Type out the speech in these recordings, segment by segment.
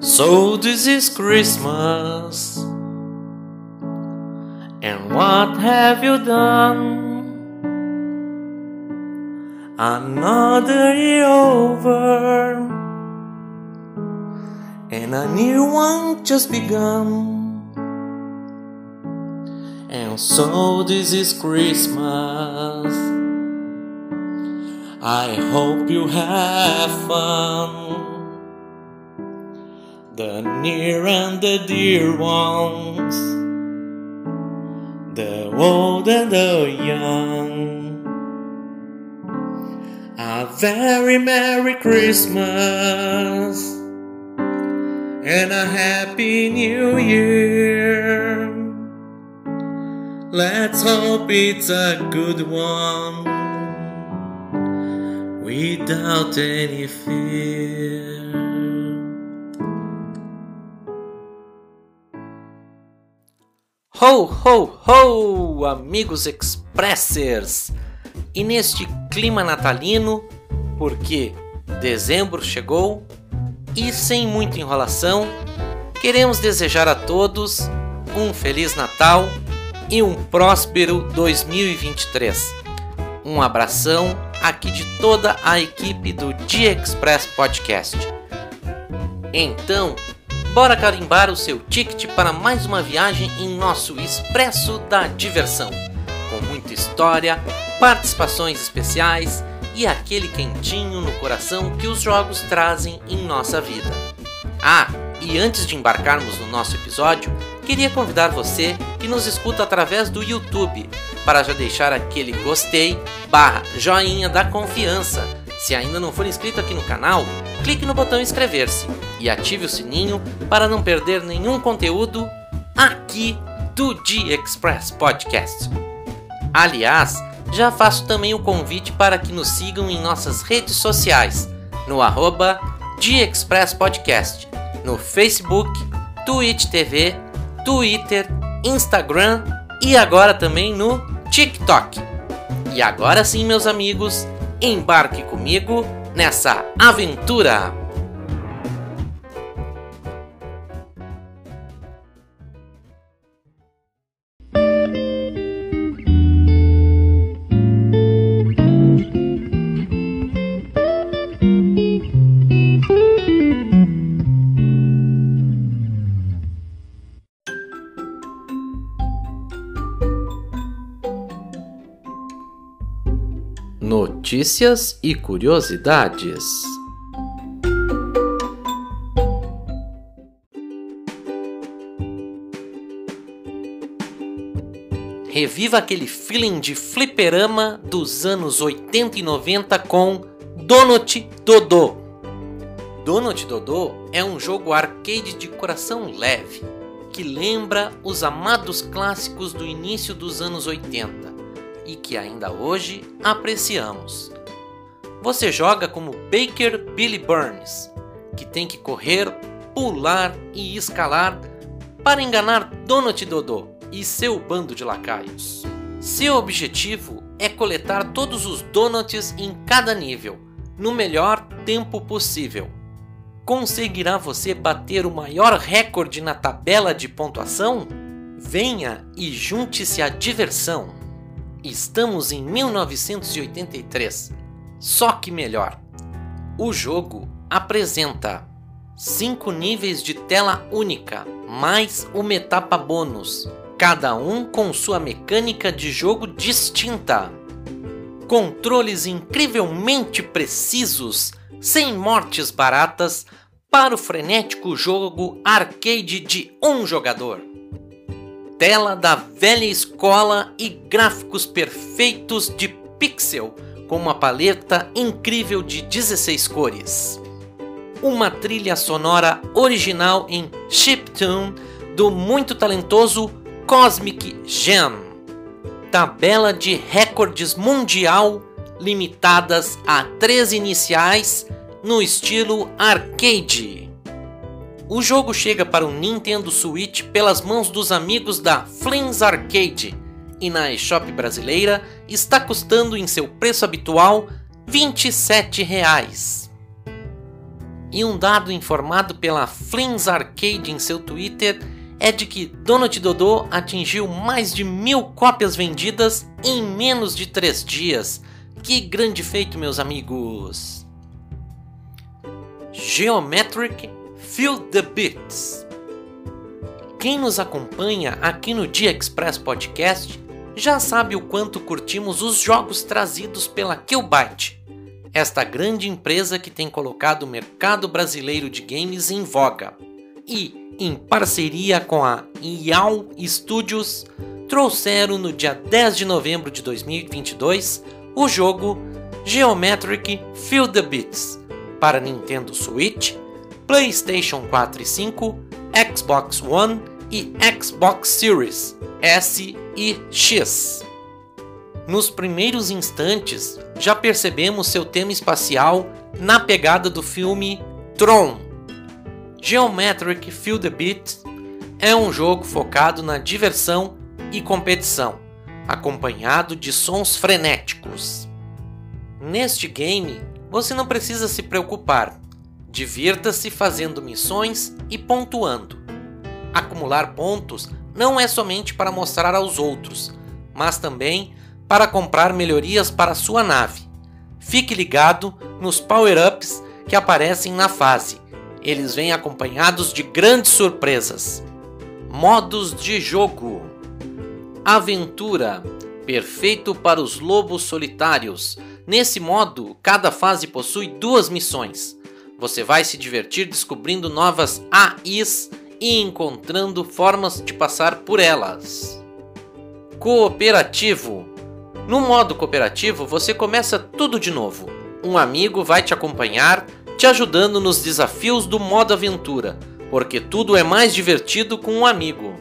So this is Christmas. And what have you done? Another year over, and a new one just begun. And so this is Christmas. I hope you have fun. The near and the dear ones, the old and the young. A very Merry Christmas and a Happy New Year. Let's hope it's a good one without any fear. Ho, ho, ho, amigos expressers! E neste clima natalino, porque dezembro chegou e sem muita enrolação, queremos desejar a todos um Feliz Natal e um próspero 2023. Um abração aqui de toda a equipe do Dia Express Podcast. Então, bora carimbar o seu ticket para mais uma viagem em nosso Expresso da Diversão, com muita história, participações especiais e aquele quentinho no coração que os jogos trazem em nossa vida. Ah, e antes de embarcarmos no nosso episódio, queria convidar você que nos escuta através do YouTube para já deixar aquele gostei barra joinha da confiança. Se ainda não for inscrito aqui no canal, clique no botão inscrever-se e ative o sininho para não perder nenhum conteúdo aqui do G Express Podcast. Aliás, já faço também o convite para que nos sigam em nossas redes sociais, no arroba Express Podcast, no Facebook, Twitch TV, Twitter, Instagram e agora também no TikTok. E agora sim, meus amigos, embarque comigo nessa aventura! Notícias e curiosidades. Reviva aquele feeling de fliperama dos anos 80 e 90 com Donut Dodô. Donut Dodô é um jogo arcade de coração leve que lembra os amados clássicos do início dos anos 80 e que ainda hoje apreciamos. Você joga como Baker Billy Burns, que tem que correr, pular e escalar para enganar Donut Dodô e seu bando de lacaios. Seu objetivo é coletar todos os donuts em cada nível, no melhor tempo possível. Conseguirá você bater o maior recorde na tabela de pontuação? Venha e junte-se à diversão! Estamos em 1983, só que melhor. O jogo apresenta 5 níveis de tela única, mais uma etapa bônus, cada um com sua mecânica de jogo distinta. Controles incrivelmente precisos, sem mortes baratas, para o frenético jogo arcade de um jogador tela da velha escola e gráficos perfeitos de pixel com uma paleta incrível de 16 cores. Uma trilha sonora original em chiptune do muito talentoso Cosmic Gem. Tabela de recordes mundial limitadas a três iniciais no estilo arcade. O jogo chega para o Nintendo Switch pelas mãos dos amigos da Flings Arcade e na eShop brasileira está custando em seu preço habitual 27 reais. E um dado informado pela Flings Arcade em seu Twitter é de que Donut Dodô atingiu mais de mil cópias vendidas em menos de três dias. Que grande feito, meus amigos! Geometric Feel the Beats. Quem nos acompanha aqui no Dia Express Podcast já sabe o quanto curtimos os jogos trazidos pela Killbyte, esta grande empresa que tem colocado o mercado brasileiro de games em voga. E, em parceria com a IAL Studios, trouxeram no dia 10 de novembro de 2022 o jogo Geometric Feel the Beats para Nintendo Switch, PlayStation 4 e 5, Xbox One e Xbox Series S e X. Nos primeiros instantes, já percebemos seu tema espacial na pegada do filme Tron. Geometric Feel the Beat é um jogo focado na diversão e competição, acompanhado de sons frenéticos. Neste game, você não precisa se preocupar. Divirta-se fazendo missões e pontuando. Acumular pontos não é somente para mostrar aos outros, mas também para comprar melhorias para sua nave. Fique ligado nos power-ups que aparecem na fase. Eles vêm acompanhados de grandes surpresas. Modos de jogo: Aventura perfeito para os lobos solitários. Nesse modo, cada fase possui duas missões. Você vai se divertir descobrindo novas AIs e encontrando formas de passar por elas. Cooperativo. No modo cooperativo, você começa tudo de novo. Um amigo vai te acompanhar, te ajudando nos desafios do modo aventura, porque tudo é mais divertido com um amigo.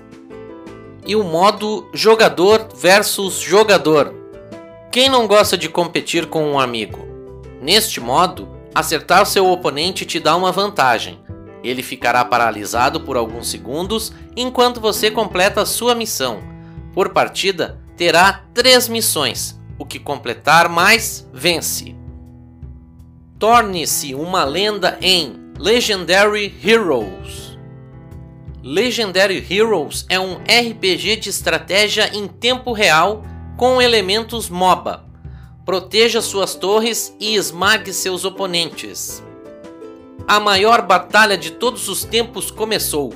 E o modo jogador versus jogador. Quem não gosta de competir com um amigo? Neste modo, acertar seu oponente te dá uma vantagem, ele ficará paralisado por alguns segundos enquanto você completa sua missão. Por partida, terá três missões. O que completar mais, vence. Torne-se uma lenda em Legendary Heroes. Legendary Heroes é um RPG de estratégia em tempo real com elementos MOBA. Proteja suas torres e esmague seus oponentes. A maior batalha de todos os tempos começou.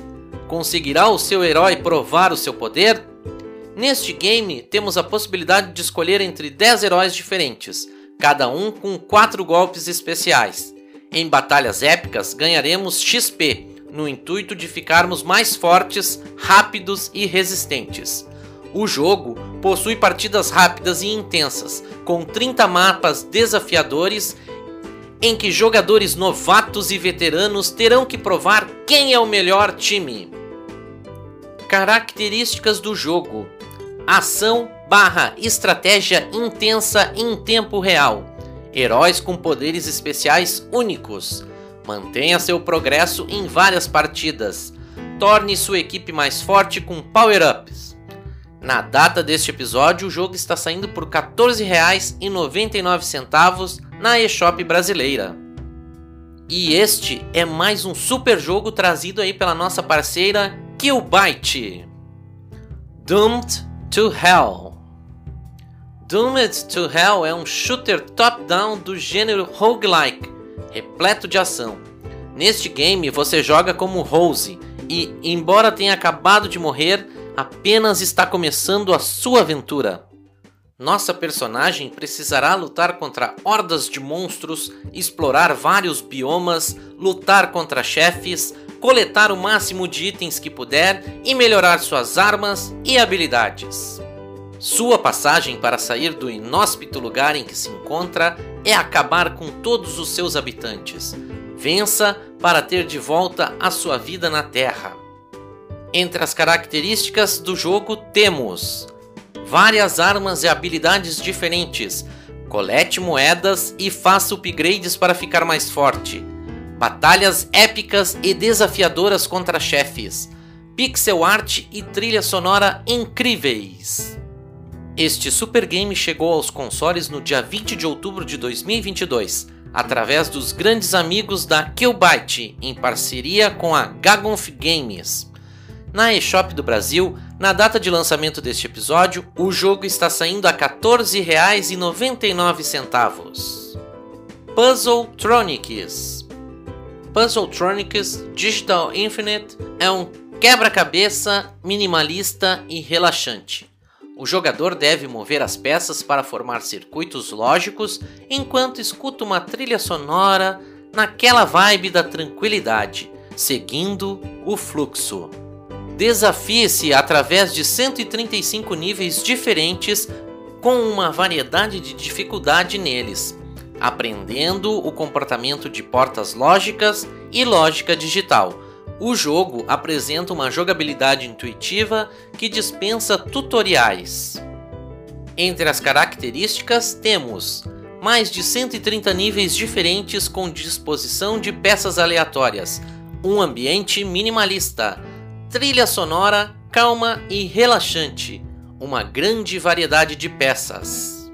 Conseguirá o seu herói provar o seu poder? Neste game, temos a possibilidade de escolher entre 10 heróis diferentes, cada um com 4 golpes especiais. Em batalhas épicas, ganharemos XP, no intuito de ficarmos mais fortes, rápidos e resistentes. O jogo possui partidas rápidas e intensas, com 30 mapas desafiadores em que jogadores novatos e veteranos terão que provar quem é o melhor time. Características do jogo: ação barra estratégia intensa em tempo real. Heróis com poderes especiais únicos. Mantenha seu progresso em várias partidas. Torne sua equipe mais forte com power-ups. Na data deste episódio, o jogo está saindo por R$ 14,99 na eShop brasileira. E este é mais um super jogo trazido aí pela nossa parceira Killbyte. Doomed to Hell. Doomed to Hell é um shooter top-down do gênero roguelike, repleto de ação. Neste game você joga como Rose e, embora tenha acabado de morrer, apenas está começando a sua aventura. Nossa personagem precisará lutar contra hordas de monstros, explorar vários biomas, lutar contra chefes, coletar o máximo de itens que puder e melhorar suas armas e habilidades. Sua passagem para sair do inóspito lugar em que se encontra é acabar com todos os seus habitantes. Vença para ter de volta a sua vida na Terra. Entre as características do jogo temos várias armas e habilidades diferentes, colete moedas e faça upgrades para ficar mais forte, batalhas épicas e desafiadoras contra chefes, pixel art e trilha sonora incríveis. Este super game chegou aos consoles no dia 20 de outubro de 2022. através dos grandes amigos da Killbyte, em parceria com a Gagonf Games. Na eShop do Brasil, na data de lançamento deste episódio, o jogo está saindo a R$ 14,99. Puzzle Tronics Puzzle Tronics Digital Infinite é um quebra-cabeça minimalista e relaxante. O jogador deve mover as peças para formar circuitos lógicos enquanto escuta uma trilha sonora naquela vibe da tranquilidade, seguindo o fluxo. Desafie-se através de 135 níveis diferentes com uma variedade de dificuldade neles, aprendendo o comportamento de portas lógicas e lógica digital. O jogo apresenta uma jogabilidade intuitiva que dispensa tutoriais. Entre as características temos mais de 130 níveis diferentes com disposição de peças aleatórias, um ambiente minimalista, trilha sonora calma e relaxante, uma grande variedade de peças.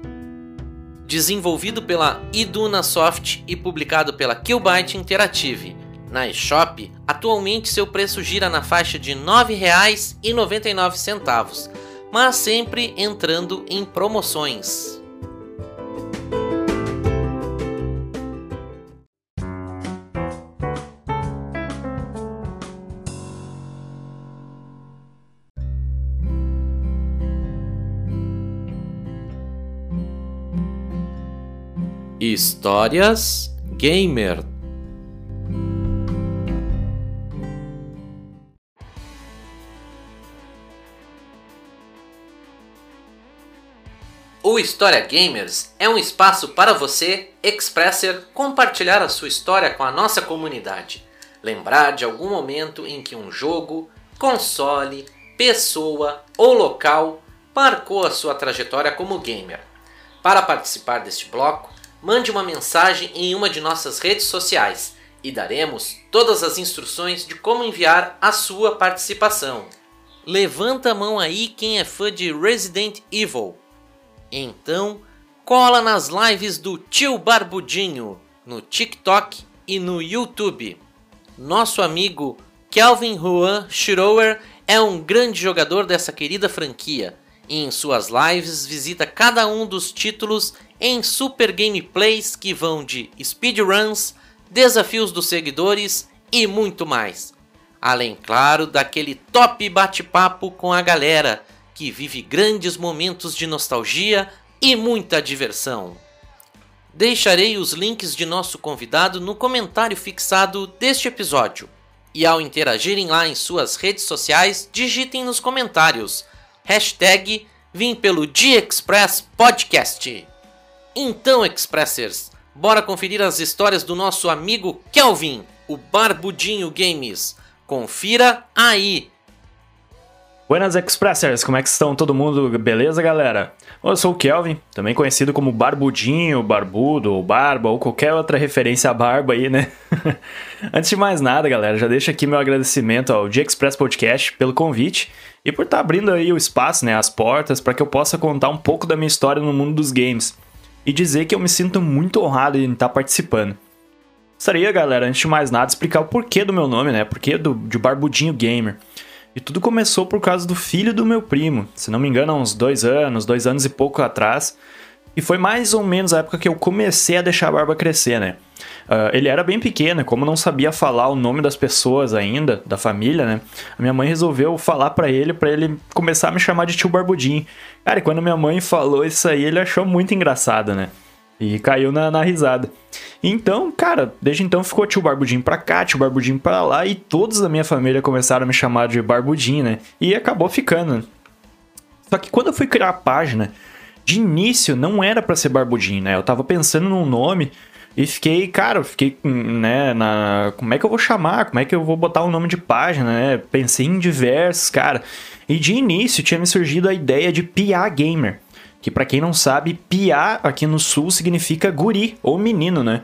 Desenvolvido pela Iduna Soft e publicado pela Killbyte Interactive, na eShop, atualmente seu preço gira na faixa de R$ 9,99, mas sempre entrando em promoções. Histórias Gamer O História Gamers é um espaço para você, Expresser, compartilhar a sua história com a nossa comunidade. Lembrar de algum momento em que um jogo, console, pessoa ou local marcou a sua trajetória como gamer. Para participar deste bloco, mande uma mensagem em uma de nossas redes sociais e daremos todas as instruções de como enviar a sua participação. Levanta a mão aí quem é fã de Resident Evil. Então, cola nas lives do Tio Barbudinho no TikTok e no YouTube. Nosso amigo Kelvin Juan Schroer é um grande jogador dessa querida franquia e em suas lives visita cada um dos títulos em super gameplays que vão de speedruns, desafios dos seguidores e muito mais. Além, claro, daquele top bate-papo com a galera que vive grandes momentos de nostalgia e muita diversão. Deixarei os links de nosso convidado no comentário fixado deste episódio. E ao interagirem lá em suas redes sociais, digitem nos comentários hashtag Vim pelo G-Express Podcast. Então, Expressers, bora conferir as histórias do nosso amigo Kelvin, o Barbudinho Games. Confira aí! Buenas Expressers, como é que estão todo mundo? Beleza, galera? Eu sou o Kelvin, também conhecido como Barbudinho, Barbudo, ou Barba, ou qualquer outra referência à barba aí, né? Antes de mais nada, galera, já deixo aqui meu agradecimento ao G Express Podcast pelo convite e por estar tá abrindo aí o espaço, né, as portas, para que eu possa contar um pouco da minha história no mundo dos games e dizer que eu me sinto muito honrado em estar participando. Gostaria, galera, antes de mais nada, explicar o porquê do meu nome, né? Porquê do, de Barbudinho Gamer. E tudo começou por causa do filho do meu primo, se não me engano, há uns dois anos, dois anos e pouco atrás. E foi mais ou menos a época que eu comecei a deixar a barba crescer, né? Uh, ele era bem pequeno, como não sabia falar o nome das pessoas ainda, da família, né? A minha mãe resolveu falar para ele, para ele começar a me chamar de tio Barbudinho. Cara, e quando minha mãe falou isso aí, ele achou muito engraçado, né? E caiu na, na risada. Então, cara, desde então ficou tio Barbudinho pra cá, tio Barbudinho pra lá, e todos da minha família começaram a me chamar de Barbudinho, né? E acabou ficando. Só que quando eu fui criar a página, de início não era para ser Barbudinho, né? Eu tava pensando num nome e fiquei, cara, fiquei, né, na. Como é que eu vou chamar? Como é que eu vou botar o um nome de página, né? Pensei em diversos, cara. E de início tinha me surgido a ideia de Pia Gamer que para quem não sabe, piá aqui no sul significa guri ou menino, né?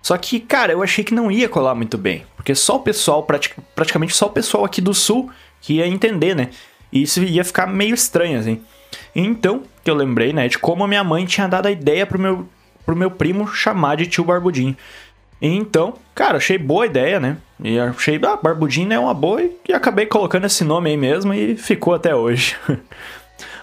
Só que, cara, eu achei que não ia colar muito bem, porque só o pessoal, pratic praticamente só o pessoal aqui do sul que ia entender, né? E isso ia ficar meio estranho, assim. Então, que eu lembrei, né, de como a minha mãe tinha dado a ideia pro meu pro meu primo chamar de tio Barbudinho. Então, cara, achei boa ideia, né? E achei, ah, Barbudinho é uma boa e acabei colocando esse nome aí mesmo e ficou até hoje.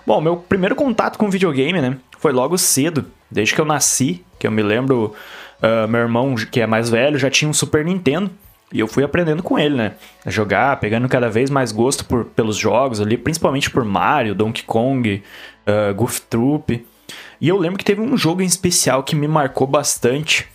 Bom, meu primeiro contato com videogame, né? Foi logo cedo, desde que eu nasci, que eu me lembro, uh, meu irmão, que é mais velho, já tinha um Super Nintendo. E eu fui aprendendo com ele, né? A jogar, pegando cada vez mais gosto por, pelos jogos ali, principalmente por Mario, Donkey Kong, uh, Goof Troop. E eu lembro que teve um jogo em especial que me marcou bastante,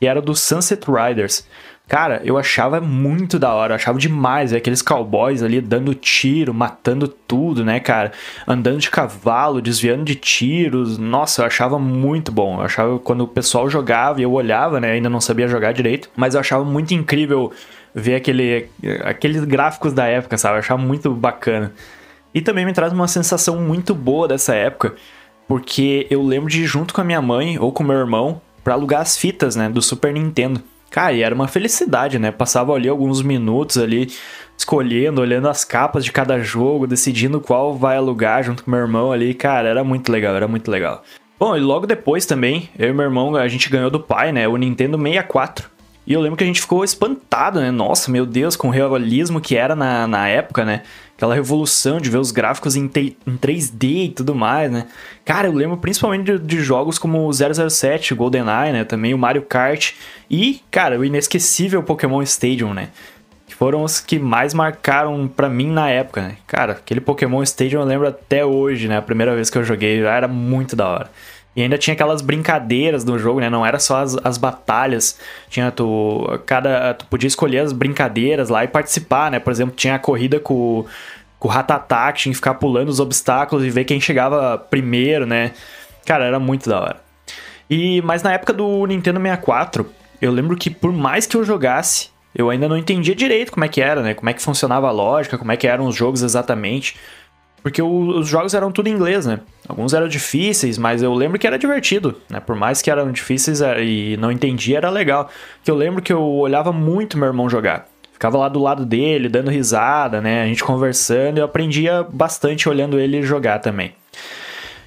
que era do Sunset Riders. Cara, eu achava muito da hora, eu achava demais, véio, aqueles cowboys ali dando tiro, matando tudo, né, cara? Andando de cavalo, desviando de tiros. Nossa, eu achava muito bom. Eu achava quando o pessoal jogava e eu olhava, né, ainda não sabia jogar direito, mas eu achava muito incrível ver aquele, aqueles gráficos da época, sabe? Eu achava muito bacana. E também me traz uma sensação muito boa dessa época, porque eu lembro de ir junto com a minha mãe ou com meu irmão para alugar as fitas, né, do Super Nintendo. Cara, e era uma felicidade, né? Passava ali alguns minutos ali escolhendo, olhando as capas de cada jogo, decidindo qual vai alugar junto com meu irmão ali. Cara, era muito legal, era muito legal. Bom, e logo depois também, eu e meu irmão, a gente ganhou do pai, né? O Nintendo 64. E eu lembro que a gente ficou espantado, né? Nossa, meu Deus, com o realismo que era na, na época, né? Aquela revolução de ver os gráficos em, te, em 3D e tudo mais, né? Cara, eu lembro principalmente de, de jogos como o 007, o GoldenEye, né? Também o Mario Kart e, cara, o inesquecível Pokémon Stadium, né? Que foram os que mais marcaram para mim na época, né? Cara, aquele Pokémon Stadium eu lembro até hoje, né? A primeira vez que eu joguei, era muito da hora. E ainda tinha aquelas brincadeiras do jogo, né? Não era só as, as batalhas. Tinha tu. Cada. Tu podia escolher as brincadeiras lá e participar, né? Por exemplo, tinha a corrida com, com o Ratatá, que tinha que ficar pulando os obstáculos e ver quem chegava primeiro, né? Cara, era muito da hora. E, mas na época do Nintendo 64, eu lembro que por mais que eu jogasse, eu ainda não entendia direito como é que era, né? Como é que funcionava a lógica, como é que eram os jogos exatamente. Porque o, os jogos eram tudo em inglês, né? Alguns eram difíceis, mas eu lembro que era divertido, né? Por mais que eram difíceis é, e não entendia, era legal. Que eu lembro que eu olhava muito meu irmão jogar. Ficava lá do lado dele, dando risada, né? A gente conversando eu aprendia bastante olhando ele jogar também.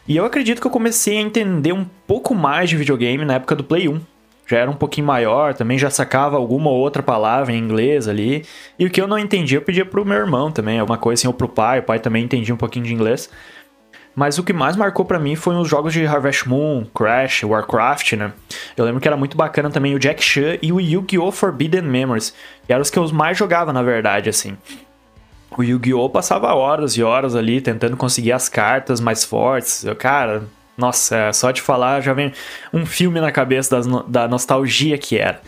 E eu acredito que eu comecei a entender um pouco mais de videogame na época do Play 1 já era um pouquinho maior, também já sacava alguma outra palavra em inglês ali. E o que eu não entendia, eu pedia pro meu irmão também, alguma coisa assim, ou pro pai, o pai também entendia um pouquinho de inglês. Mas o que mais marcou para mim foi os jogos de Harvest Moon, Crash, Warcraft, né? Eu lembro que era muito bacana também o Jack Chan e o Yu-Gi-Oh! Forbidden Memories, que eram os que eu mais jogava, na verdade, assim. O Yu-Gi-Oh! passava horas e horas ali tentando conseguir as cartas mais fortes. Eu, cara, nossa, é, só de falar já vem um filme na cabeça das, da nostalgia que era.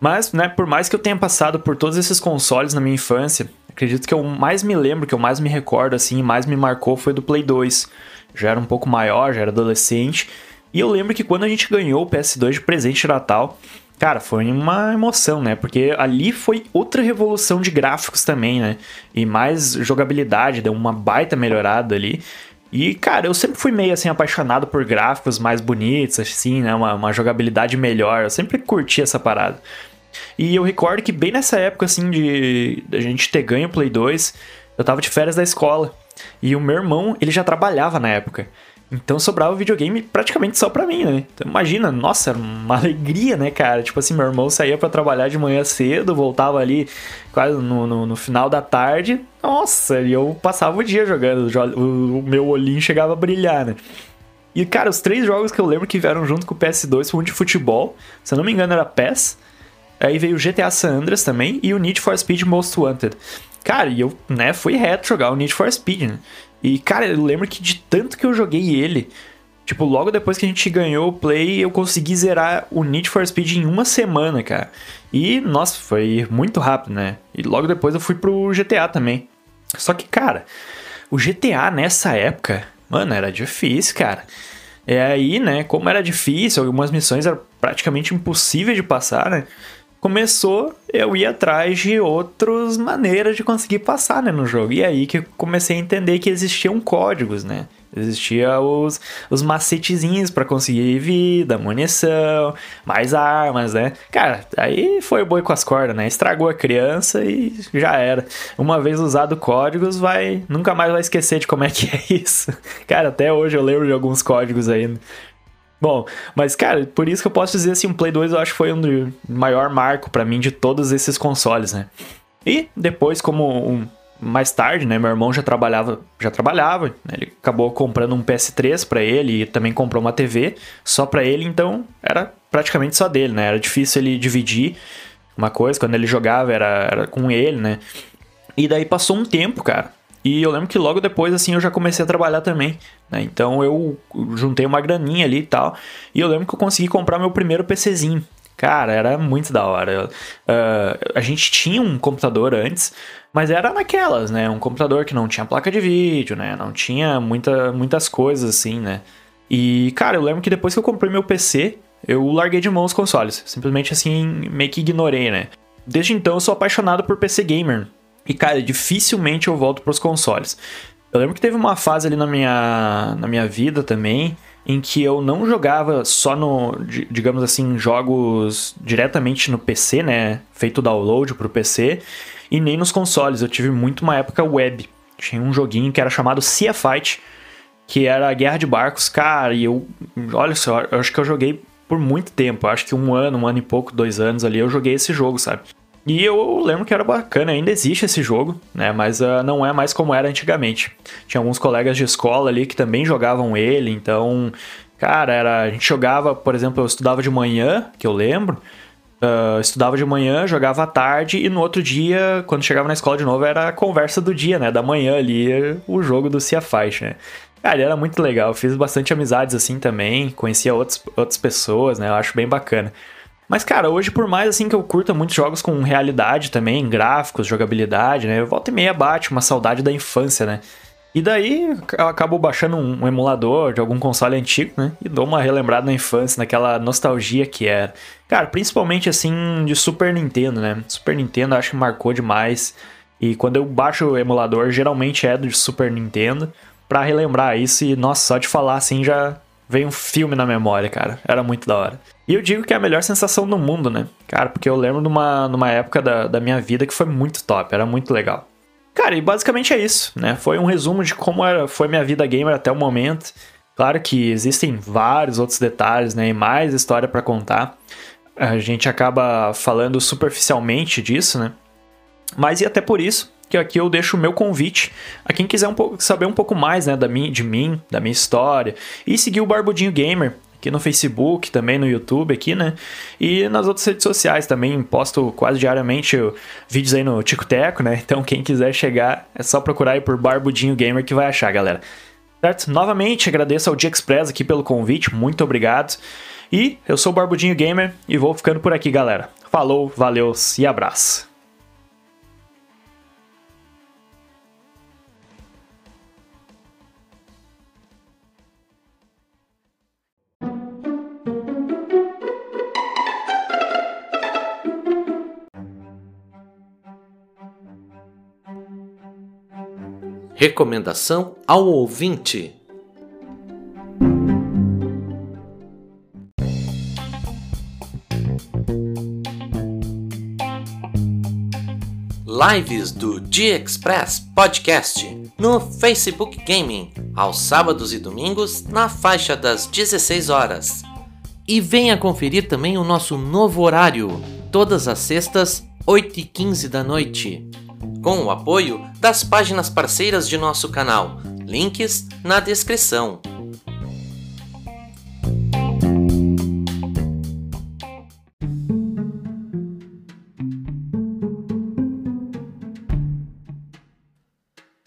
Mas, né, por mais que eu tenha passado por todos esses consoles na minha infância, acredito que eu mais me lembro, que eu mais me recordo, assim, mais me marcou foi do Play 2. Já era um pouco maior, já era adolescente. E eu lembro que quando a gente ganhou o PS2 de presente de Natal, cara, foi uma emoção, né? Porque ali foi outra revolução de gráficos também, né? E mais jogabilidade, deu uma baita melhorada ali. E, cara, eu sempre fui meio assim apaixonado por gráficos mais bonitos, assim, né? Uma, uma jogabilidade melhor. Eu sempre curti essa parada. E eu recordo que bem nessa época, assim, de a gente ter ganho o Play 2, eu tava de férias da escola. E o meu irmão, ele já trabalhava na época. Então sobrava videogame praticamente só pra mim, né? Então imagina, nossa, uma alegria, né, cara? Tipo assim, meu irmão saía para trabalhar de manhã cedo, voltava ali quase no, no, no, final da tarde. Nossa, e eu passava o dia jogando, o, o meu olhinho chegava a brilhar, né? E, cara, os três jogos que eu lembro que vieram junto com o PS2 foram de futebol. Se eu não me engano, era PES. Aí veio o GTA San Andreas também e o Need for Speed Most Wanted. Cara, e eu, né, fui reto jogar o Need for Speed, né? E, cara, eu lembro que de tanto que eu joguei ele, tipo, logo depois que a gente ganhou o Play, eu consegui zerar o Need for Speed em uma semana, cara. E, nossa, foi muito rápido, né? E logo depois eu fui pro GTA também. Só que, cara, o GTA nessa época, mano, era difícil, cara. É aí, né, como era difícil, algumas missões eram praticamente impossíveis de passar, né? começou eu ir atrás de outras maneiras de conseguir passar né, no jogo. E aí que eu comecei a entender que existiam códigos, né? Existia os, os macetezinhos para conseguir vida, munição, mais armas, né? Cara, aí foi boi com as cordas, né? Estragou a criança e já era. Uma vez usado códigos, vai nunca mais vai esquecer de como é que é isso. Cara, até hoje eu lembro de alguns códigos ainda. Bom, mas cara, por isso que eu posso dizer assim, o Play 2 eu acho que foi um maior marco para mim de todos esses consoles, né? E depois, como um, mais tarde, né, meu irmão já trabalhava, já trabalhava, né, ele acabou comprando um PS3 para ele e também comprou uma TV só para ele, então era praticamente só dele, né? Era difícil ele dividir uma coisa, quando ele jogava era, era com ele, né? E daí passou um tempo, cara. E eu lembro que logo depois, assim, eu já comecei a trabalhar também, né? Então eu juntei uma graninha ali e tal. E eu lembro que eu consegui comprar meu primeiro PCzinho. Cara, era muito da hora. Uh, a gente tinha um computador antes, mas era naquelas, né? Um computador que não tinha placa de vídeo, né? Não tinha muita, muitas coisas assim, né? E, cara, eu lembro que depois que eu comprei meu PC, eu larguei de mão os consoles. Simplesmente assim, meio que ignorei, né? Desde então eu sou apaixonado por PC Gamer. E, cara, dificilmente eu volto pros consoles. Eu lembro que teve uma fase ali na minha, na minha vida também em que eu não jogava só no, digamos assim, jogos diretamente no PC, né? Feito download pro PC, e nem nos consoles. Eu tive muito uma época web. Tinha um joguinho que era chamado Sea Fight, que era a guerra de barcos. Cara, e eu, olha só, eu acho que eu joguei por muito tempo. Acho que um ano, um ano e pouco, dois anos ali, eu joguei esse jogo, sabe? E eu lembro que era bacana, ainda existe esse jogo, né? Mas uh, não é mais como era antigamente. Tinha alguns colegas de escola ali que também jogavam ele, então, cara, era, a gente jogava, por exemplo, eu estudava de manhã, que eu lembro, uh, estudava de manhã, jogava à tarde e no outro dia, quando chegava na escola de novo, era a conversa do dia, né? Da manhã ali, o jogo do Cia Faixa, né? Cara, era muito legal, fiz bastante amizades assim também, conhecia outras, outras pessoas, né? Eu acho bem bacana. Mas, cara, hoje, por mais assim que eu curta muitos jogos com realidade também, gráficos, jogabilidade, né? Eu volta e meia bate uma saudade da infância, né? E daí eu acabo baixando um, um, emulador de algum console antigo, né? E dou uma relembrada na infância, naquela nostalgia que era. Cara, principalmente assim de Super Nintendo, né? Super Nintendo acho que marcou demais. E quando eu baixo o emulador, geralmente é do Super Nintendo, para relembrar isso. E nossa, só de falar assim já vem um filme na memória, cara. Era muito da hora. E eu digo que é a melhor sensação do mundo, né? Cara, porque eu lembro de uma, numa época da, da minha vida que foi muito top, era muito legal. Cara, e basicamente é isso, né? Foi um resumo de como era, foi minha vida gamer até o momento. Claro que existem vários outros detalhes, né? E mais história para contar. A gente acaba falando superficialmente disso, né? Mas e até por isso que aqui eu deixo o meu convite a quem quiser um pouco, saber um pouco mais né, da mim, de mim, da minha história, e seguir o Barbudinho Gamer aqui no Facebook, também no YouTube aqui, né? E nas outras redes sociais também, posto quase diariamente vídeos aí no Tico Teco, né? Então quem quiser chegar, é só procurar aí por Barbudinho Gamer que vai achar, galera. Certo? Novamente, agradeço ao Dia Express aqui pelo convite, muito obrigado. E eu sou o Barbudinho Gamer e vou ficando por aqui, galera. Falou, valeu e abraço. Recomendação ao ouvinte. Lives do G-Express Podcast no Facebook Gaming, aos sábados e domingos, na faixa das 16 horas. E venha conferir também o nosso novo horário, todas as sextas, 8 e 15 da noite com o apoio das páginas parceiras de nosso canal, links na descrição.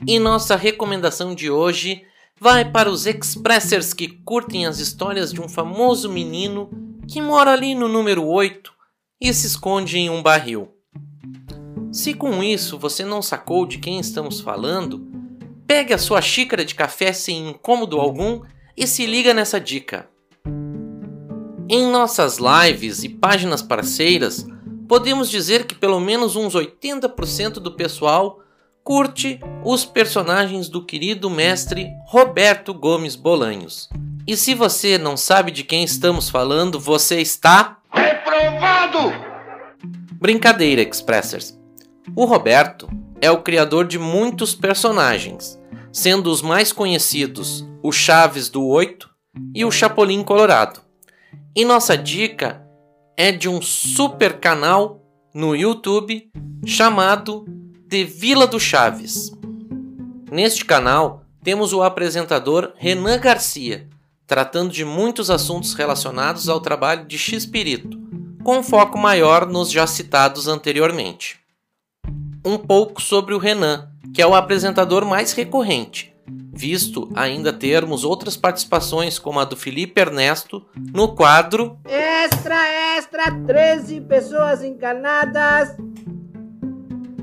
E nossa recomendação de hoje vai para os expressers que curtem as histórias de um famoso menino que mora ali no número 8 e se esconde em um barril. Se com isso você não sacou de quem estamos falando, pegue a sua xícara de café sem incômodo algum e se liga nessa dica. Em nossas lives e páginas parceiras, podemos dizer que pelo menos uns 80% do pessoal curte os personagens do querido mestre Roberto Gomes Bolanhos. E se você não sabe de quem estamos falando, você está reprovado! Brincadeira, Expressers. O Roberto é o criador de muitos personagens, sendo os mais conhecidos o Chaves do 8 e o Chapolin Colorado. E nossa dica é de um super canal no YouTube chamado De Vila do Chaves. Neste canal temos o apresentador Renan Garcia, tratando de muitos assuntos relacionados ao trabalho de X-Pirito, com foco maior nos já citados anteriormente. Um pouco sobre o Renan, que é o apresentador mais recorrente, visto ainda termos outras participações como a do Felipe Ernesto no quadro Extra, extra, 13 pessoas encarnadas.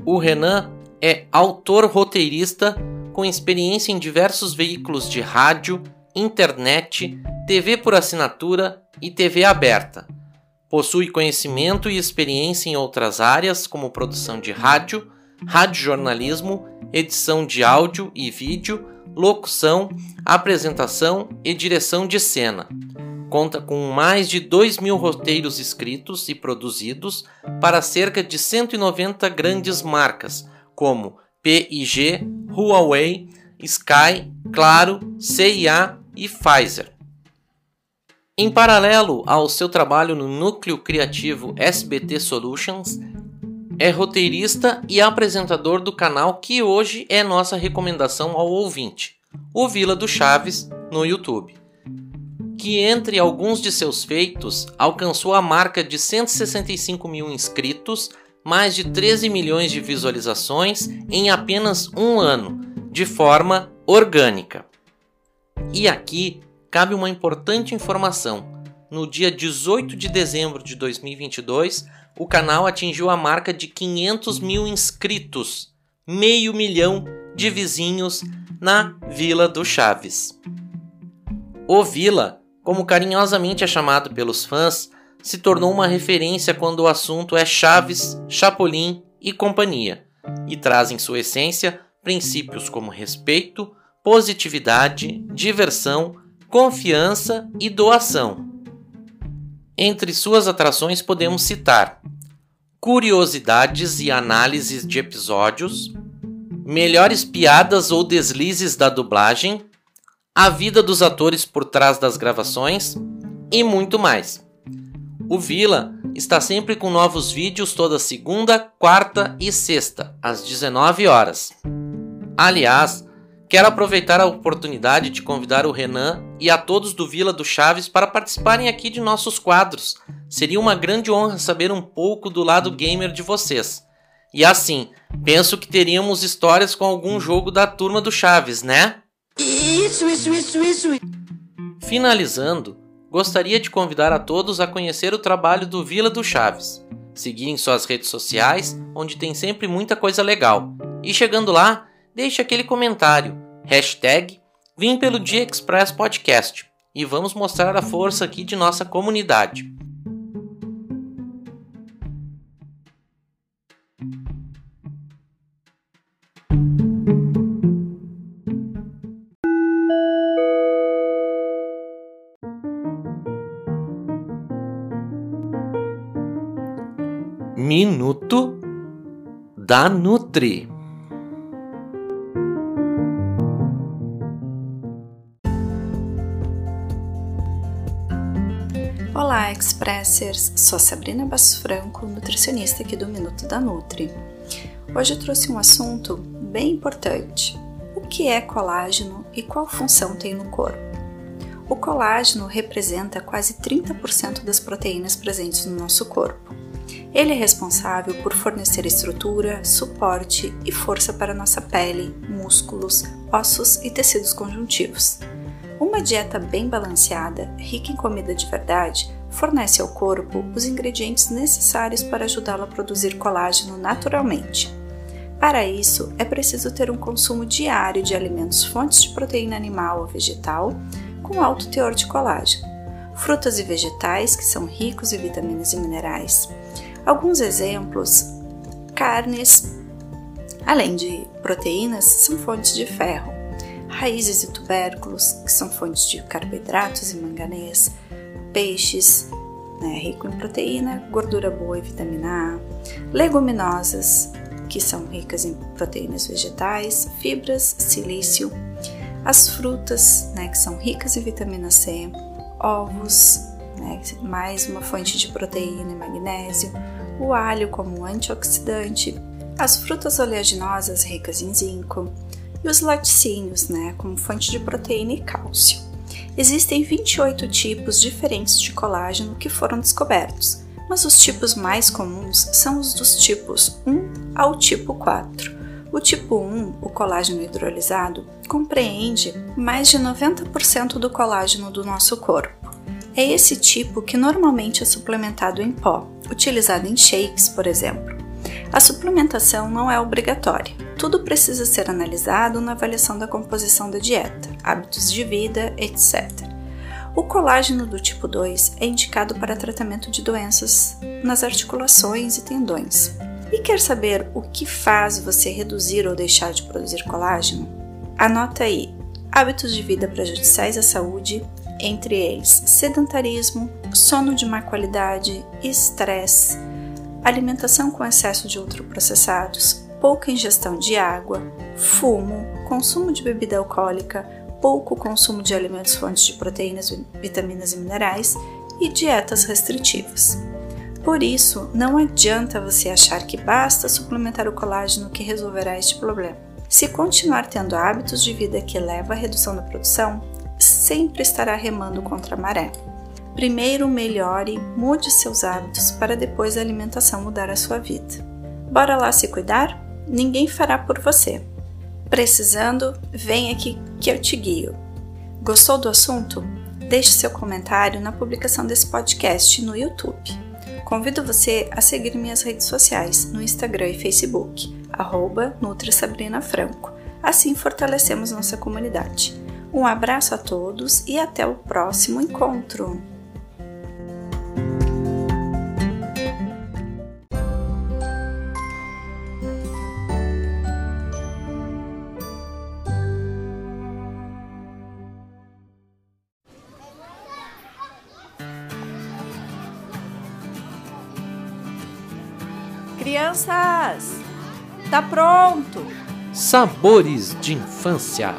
O Renan é autor roteirista com experiência em diversos veículos de rádio, internet, TV por assinatura e TV aberta. Possui conhecimento e experiência em outras áreas, como produção de rádio, radiojornalismo, edição de áudio e vídeo, locução, apresentação e direção de cena. Conta com mais de 2 mil roteiros escritos e produzidos para cerca de 190 grandes marcas, como PIG, Huawei, Sky, Claro, CIA e Pfizer. Em paralelo ao seu trabalho no núcleo criativo SBT Solutions, é roteirista e apresentador do canal que hoje é nossa recomendação ao ouvinte, o Vila do Chaves, no YouTube. Que entre alguns de seus feitos alcançou a marca de 165 mil inscritos, mais de 13 milhões de visualizações em apenas um ano, de forma orgânica. E aqui cabe uma importante informação. No dia 18 de dezembro de 2022, o canal atingiu a marca de 500 mil inscritos, meio milhão de vizinhos na Vila do Chaves. O Vila, como carinhosamente é chamado pelos fãs, se tornou uma referência quando o assunto é Chaves, Chapolin e companhia, e traz em sua essência princípios como respeito, positividade, diversão, confiança e doação. Entre suas atrações podemos citar curiosidades e análises de episódios, melhores piadas ou deslizes da dublagem, a vida dos atores por trás das gravações e muito mais. O Vila está sempre com novos vídeos toda segunda, quarta e sexta, às 19 horas. Aliás, quero aproveitar a oportunidade de convidar o Renan e a todos do Vila do Chaves para participarem aqui de nossos quadros. Seria uma grande honra saber um pouco do lado gamer de vocês. E assim, penso que teríamos histórias com algum jogo da turma do Chaves, né? Isso, isso, isso, isso. Finalizando, gostaria de convidar a todos a conhecer o trabalho do Vila do Chaves. Seguir em suas redes sociais, onde tem sempre muita coisa legal. E chegando lá, deixe aquele comentário, hashtag Vim pelo Dia Express Podcast e vamos mostrar a força aqui de nossa comunidade. Minuto da Nutri. Olá, Expressers! Sou Sabrina Basso Franco, nutricionista aqui do Minuto da Nutri. Hoje eu trouxe um assunto bem importante. O que é colágeno e qual função tem no corpo? O colágeno representa quase 30% das proteínas presentes no nosso corpo. Ele é responsável por fornecer estrutura, suporte e força para nossa pele, músculos, ossos e tecidos conjuntivos. Uma dieta bem balanceada, rica em comida de verdade, fornece ao corpo os ingredientes necessários para ajudá-lo a produzir colágeno naturalmente. Para isso, é preciso ter um consumo diário de alimentos fontes de proteína animal ou vegetal com alto teor de colágeno, frutas e vegetais que são ricos em vitaminas e minerais. Alguns exemplos: carnes, além de proteínas, são fontes de ferro raízes e tubérculos, que são fontes de carboidratos e manganês, peixes, né, rico em proteína, gordura boa e vitamina A, leguminosas, que são ricas em proteínas vegetais, fibras, silício, as frutas, né, que são ricas em vitamina C, ovos, né, mais uma fonte de proteína e magnésio, o alho como antioxidante, as frutas oleaginosas ricas em zinco e os laticínios, né, como fonte de proteína e cálcio. Existem 28 tipos diferentes de colágeno que foram descobertos, mas os tipos mais comuns são os dos tipos 1 ao tipo 4. O tipo 1, o colágeno hidrolisado, compreende mais de 90% do colágeno do nosso corpo. É esse tipo que normalmente é suplementado em pó, utilizado em shakes, por exemplo. A suplementação não é obrigatória. Tudo precisa ser analisado na avaliação da composição da dieta, hábitos de vida, etc. O colágeno do tipo 2 é indicado para tratamento de doenças nas articulações e tendões. E quer saber o que faz você reduzir ou deixar de produzir colágeno? Anota aí: hábitos de vida prejudiciais à saúde, entre eles sedentarismo, sono de má qualidade, estresse, alimentação com excesso de ultraprocessados, pouca ingestão de água, fumo, consumo de bebida alcoólica, pouco consumo de alimentos fontes de proteínas, vitaminas e minerais e dietas restritivas. Por isso, não adianta você achar que basta suplementar o colágeno que resolverá este problema. Se continuar tendo hábitos de vida que levam à redução da produção, sempre estará remando contra a maré. Primeiro melhore, mude seus hábitos para depois a alimentação mudar a sua vida. Bora lá se cuidar? Ninguém fará por você. Precisando, vem aqui que eu te guio. Gostou do assunto? Deixe seu comentário na publicação desse podcast no YouTube. Convido você a seguir minhas redes sociais no Instagram e Facebook, arroba NutriSabrinaFranco. Assim fortalecemos nossa comunidade. Um abraço a todos e até o próximo encontro! Crianças, tá pronto. Sabores de infância.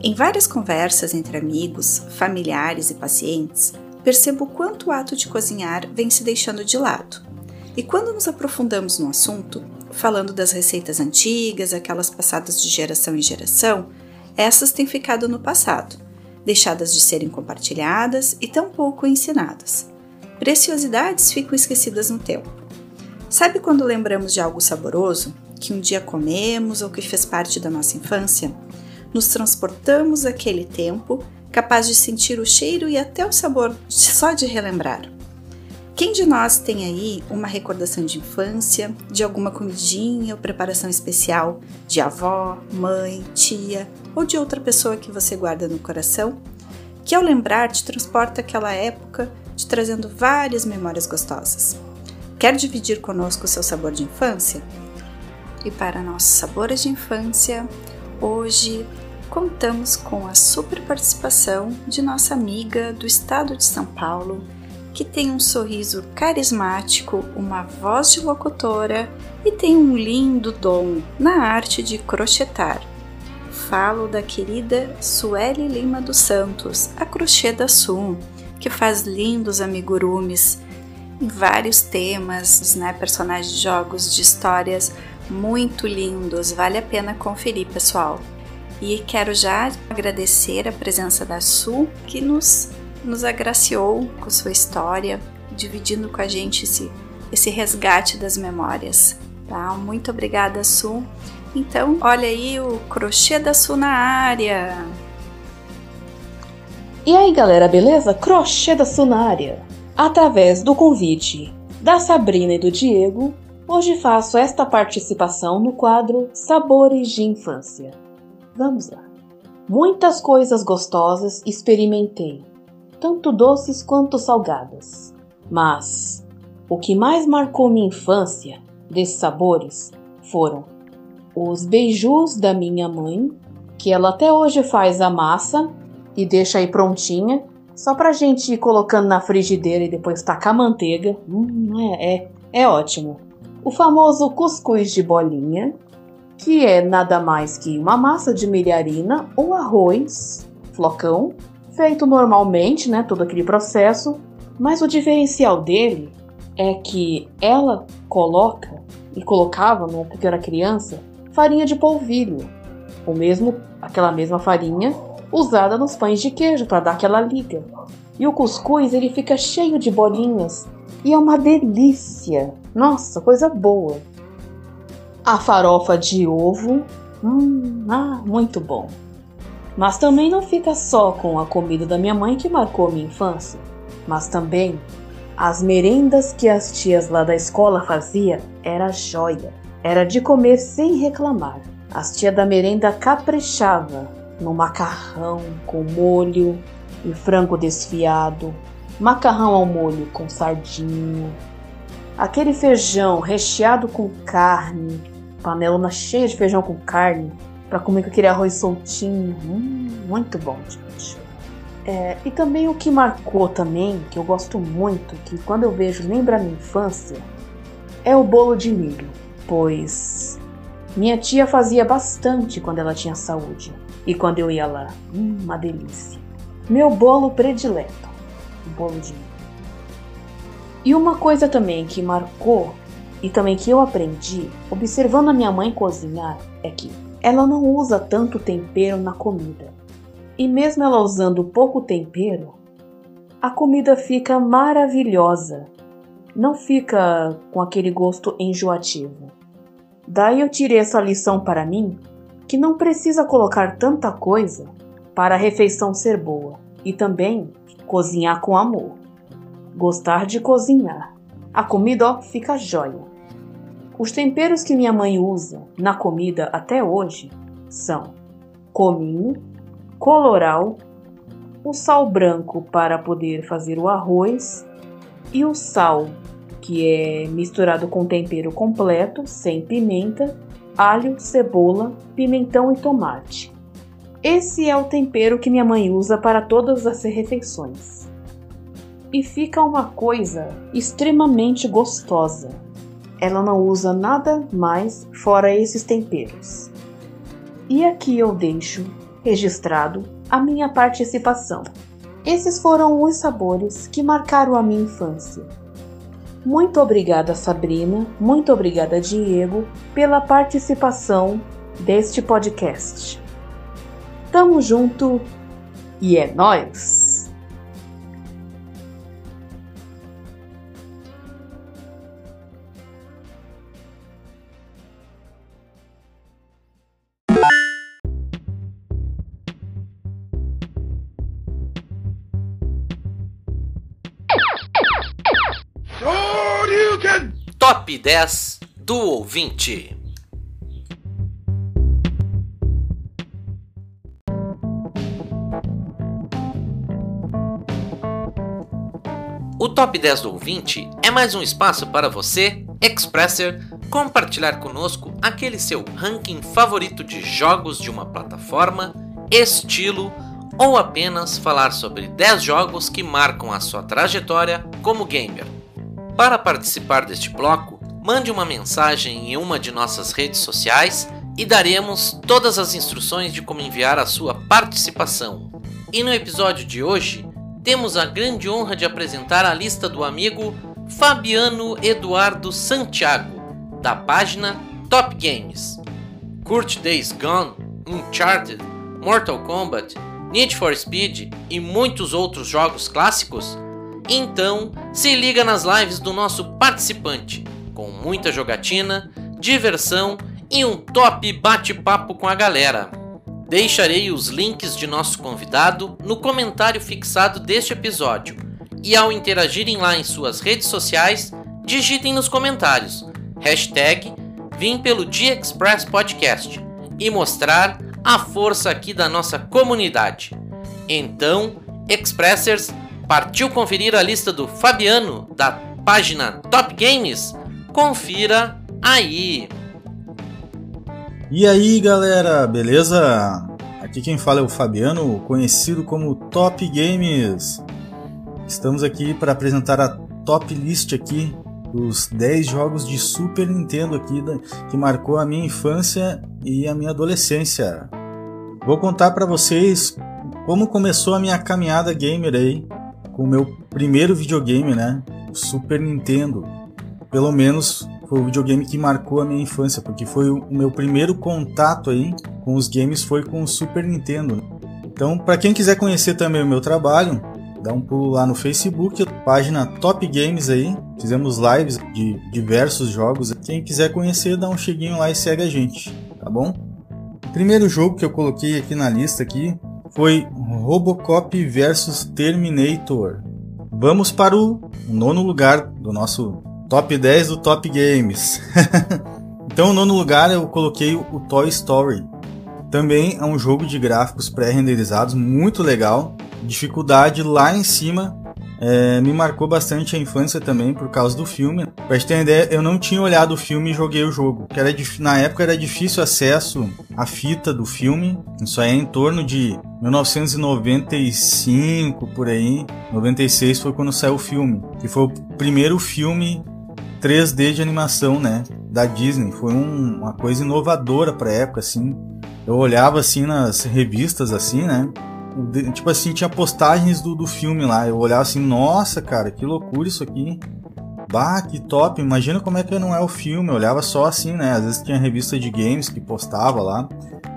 Em várias conversas entre amigos, familiares e pacientes, percebo o quanto o ato de cozinhar vem se deixando de lado. E quando nos aprofundamos no assunto, falando das receitas antigas, aquelas passadas de geração em geração, essas têm ficado no passado, deixadas de serem compartilhadas e tão pouco ensinadas. Preciosidades ficam esquecidas no tempo. Sabe quando lembramos de algo saboroso, que um dia comemos ou que fez parte da nossa infância, nos transportamos àquele tempo, capaz de sentir o cheiro e até o sabor só de relembrar. Quem de nós tem aí uma recordação de infância, de alguma comidinha ou preparação especial de avó, mãe, tia ou de outra pessoa que você guarda no coração, que ao lembrar te transporta àquela época, te trazendo várias memórias gostosas? Quer dividir conosco o seu sabor de infância? E para nossos sabores de infância, hoje contamos com a super participação de nossa amiga do estado de São Paulo, que tem um sorriso carismático, uma voz de locutora e tem um lindo dom na arte de crochetar. Falo da querida Sueli Lima dos Santos, a crochê da Sum, que faz lindos amigurumis em vários temas, né, personagens de jogos, de histórias muito lindos, vale a pena conferir, pessoal. E quero já agradecer a presença da Su, que nos, nos agraciou com sua história, dividindo com a gente esse, esse resgate das memórias. Tá? Muito obrigada, Su. Então, olha aí o crochê da Su na área. E aí, galera, beleza? Crochê da Su na área. Através do convite da Sabrina e do Diego, Hoje faço esta participação no quadro Sabores de Infância. Vamos lá. Muitas coisas gostosas experimentei, tanto doces quanto salgadas. Mas o que mais marcou minha infância desses sabores foram os beijos da minha mãe, que ela até hoje faz a massa e deixa aí prontinha, só pra gente ir colocando na frigideira e depois tacar manteiga. Hum, é, é, é ótimo. O famoso cuscuz de bolinha, que é nada mais que uma massa de milharina ou arroz, flocão, feito normalmente, né, todo aquele processo, mas o diferencial dele é que ela coloca e colocava, né, porque eu era criança, farinha de polvilho, o mesmo, aquela mesma farinha usada nos pães de queijo para dar aquela liga. E o cuscuz ele fica cheio de bolinhas e é uma delícia. Nossa, coisa boa. A farofa de ovo, hum, ah, muito bom. Mas também não fica só com a comida da minha mãe que marcou minha infância, mas também as merendas que as tias lá da escola fazia era joia. Era de comer sem reclamar. As tias da merenda caprichava no macarrão com molho e frango desfiado, macarrão ao molho com sardinha, aquele feijão recheado com carne, panelona cheia de feijão com carne para comer com aquele arroz soltinho, hum, muito bom, gente. É, e também o que marcou também, que eu gosto muito, que quando eu vejo lembra minha infância, é o bolo de milho, pois minha tia fazia bastante quando ela tinha saúde e quando eu ia lá, hum, uma delícia. Meu bolo predileto, milho. E uma coisa também que marcou e também que eu aprendi observando a minha mãe cozinhar é que ela não usa tanto tempero na comida. E mesmo ela usando pouco tempero, a comida fica maravilhosa. Não fica com aquele gosto enjoativo. Daí eu tirei essa lição para mim, que não precisa colocar tanta coisa para a refeição ser boa e também cozinhar com amor. Gostar de cozinhar. A comida ó, fica jóia. Os temperos que minha mãe usa na comida até hoje são cominho, coloral, o sal branco para poder fazer o arroz e o sal, que é misturado com tempero completo, sem pimenta, alho, cebola, pimentão e tomate. Esse é o tempero que minha mãe usa para todas as refeições. E fica uma coisa extremamente gostosa. Ela não usa nada mais fora esses temperos. E aqui eu deixo registrado a minha participação. Esses foram os sabores que marcaram a minha infância. Muito obrigada, Sabrina, muito obrigada, Diego, pela participação deste podcast. Tamo junto e é nós. Top 10 do ouvinte. Top 10 do ouvinte é mais um espaço para você, Expresser, compartilhar conosco aquele seu ranking favorito de jogos de uma plataforma, estilo ou apenas falar sobre 10 jogos que marcam a sua trajetória como gamer. Para participar deste bloco, mande uma mensagem em uma de nossas redes sociais e daremos todas as instruções de como enviar a sua participação. E no episódio de hoje, temos a grande honra de apresentar a lista do amigo Fabiano Eduardo Santiago, da página Top Games. Curte Days Gone, Uncharted, Mortal Kombat, Need for Speed e muitos outros jogos clássicos? Então, se liga nas lives do nosso participante, com muita jogatina, diversão e um top bate-papo com a galera. Deixarei os links de nosso convidado no comentário fixado deste episódio. E ao interagirem lá em suas redes sociais, digitem nos comentários hashtag Vim pelo Dia Express Podcast e mostrar a força aqui da nossa comunidade. Então, Expressers, Partiu conferir a lista do Fabiano da página Top Games? Confira aí. E aí galera, beleza? Aqui quem fala é o Fabiano, conhecido como Top Games. Estamos aqui para apresentar a top list aqui dos 10 jogos de Super Nintendo aqui que marcou a minha infância e a minha adolescência. Vou contar para vocês como começou a minha caminhada gamer aí com o meu primeiro videogame, né? Super Nintendo. Pelo menos foi o videogame que marcou a minha infância, porque foi o meu primeiro contato aí com os games foi com o Super Nintendo. Então, para quem quiser conhecer também o meu trabalho, dá um pulo lá no Facebook, página Top Games aí. Fizemos lives de diversos jogos. Quem quiser conhecer, dá um cheguinho lá e segue a gente, tá bom? O primeiro jogo que eu coloquei aqui na lista aqui foi Robocop vs Terminator. Vamos para o nono lugar do nosso top 10 do Top Games. então, no nono lugar eu coloquei o Toy Story. Também é um jogo de gráficos pré-renderizados muito legal. Dificuldade lá em cima. É, me marcou bastante a infância também por causa do filme. Pra gente ter ideia, eu não tinha olhado o filme e joguei o jogo. Que era, na época era difícil acesso à fita do filme. Isso aí é em torno de 1995, por aí. 96 foi quando saiu o filme. Que foi o primeiro filme 3D de animação, né? Da Disney. Foi um, uma coisa inovadora pra época, assim. Eu olhava assim nas revistas, assim, né? Tipo assim, tinha postagens do, do filme lá. Eu olhava assim, nossa, cara, que loucura isso aqui. Bah, que top. Imagina como é que não é o filme. Eu olhava só assim, né? Às vezes tinha revista de games que postava lá.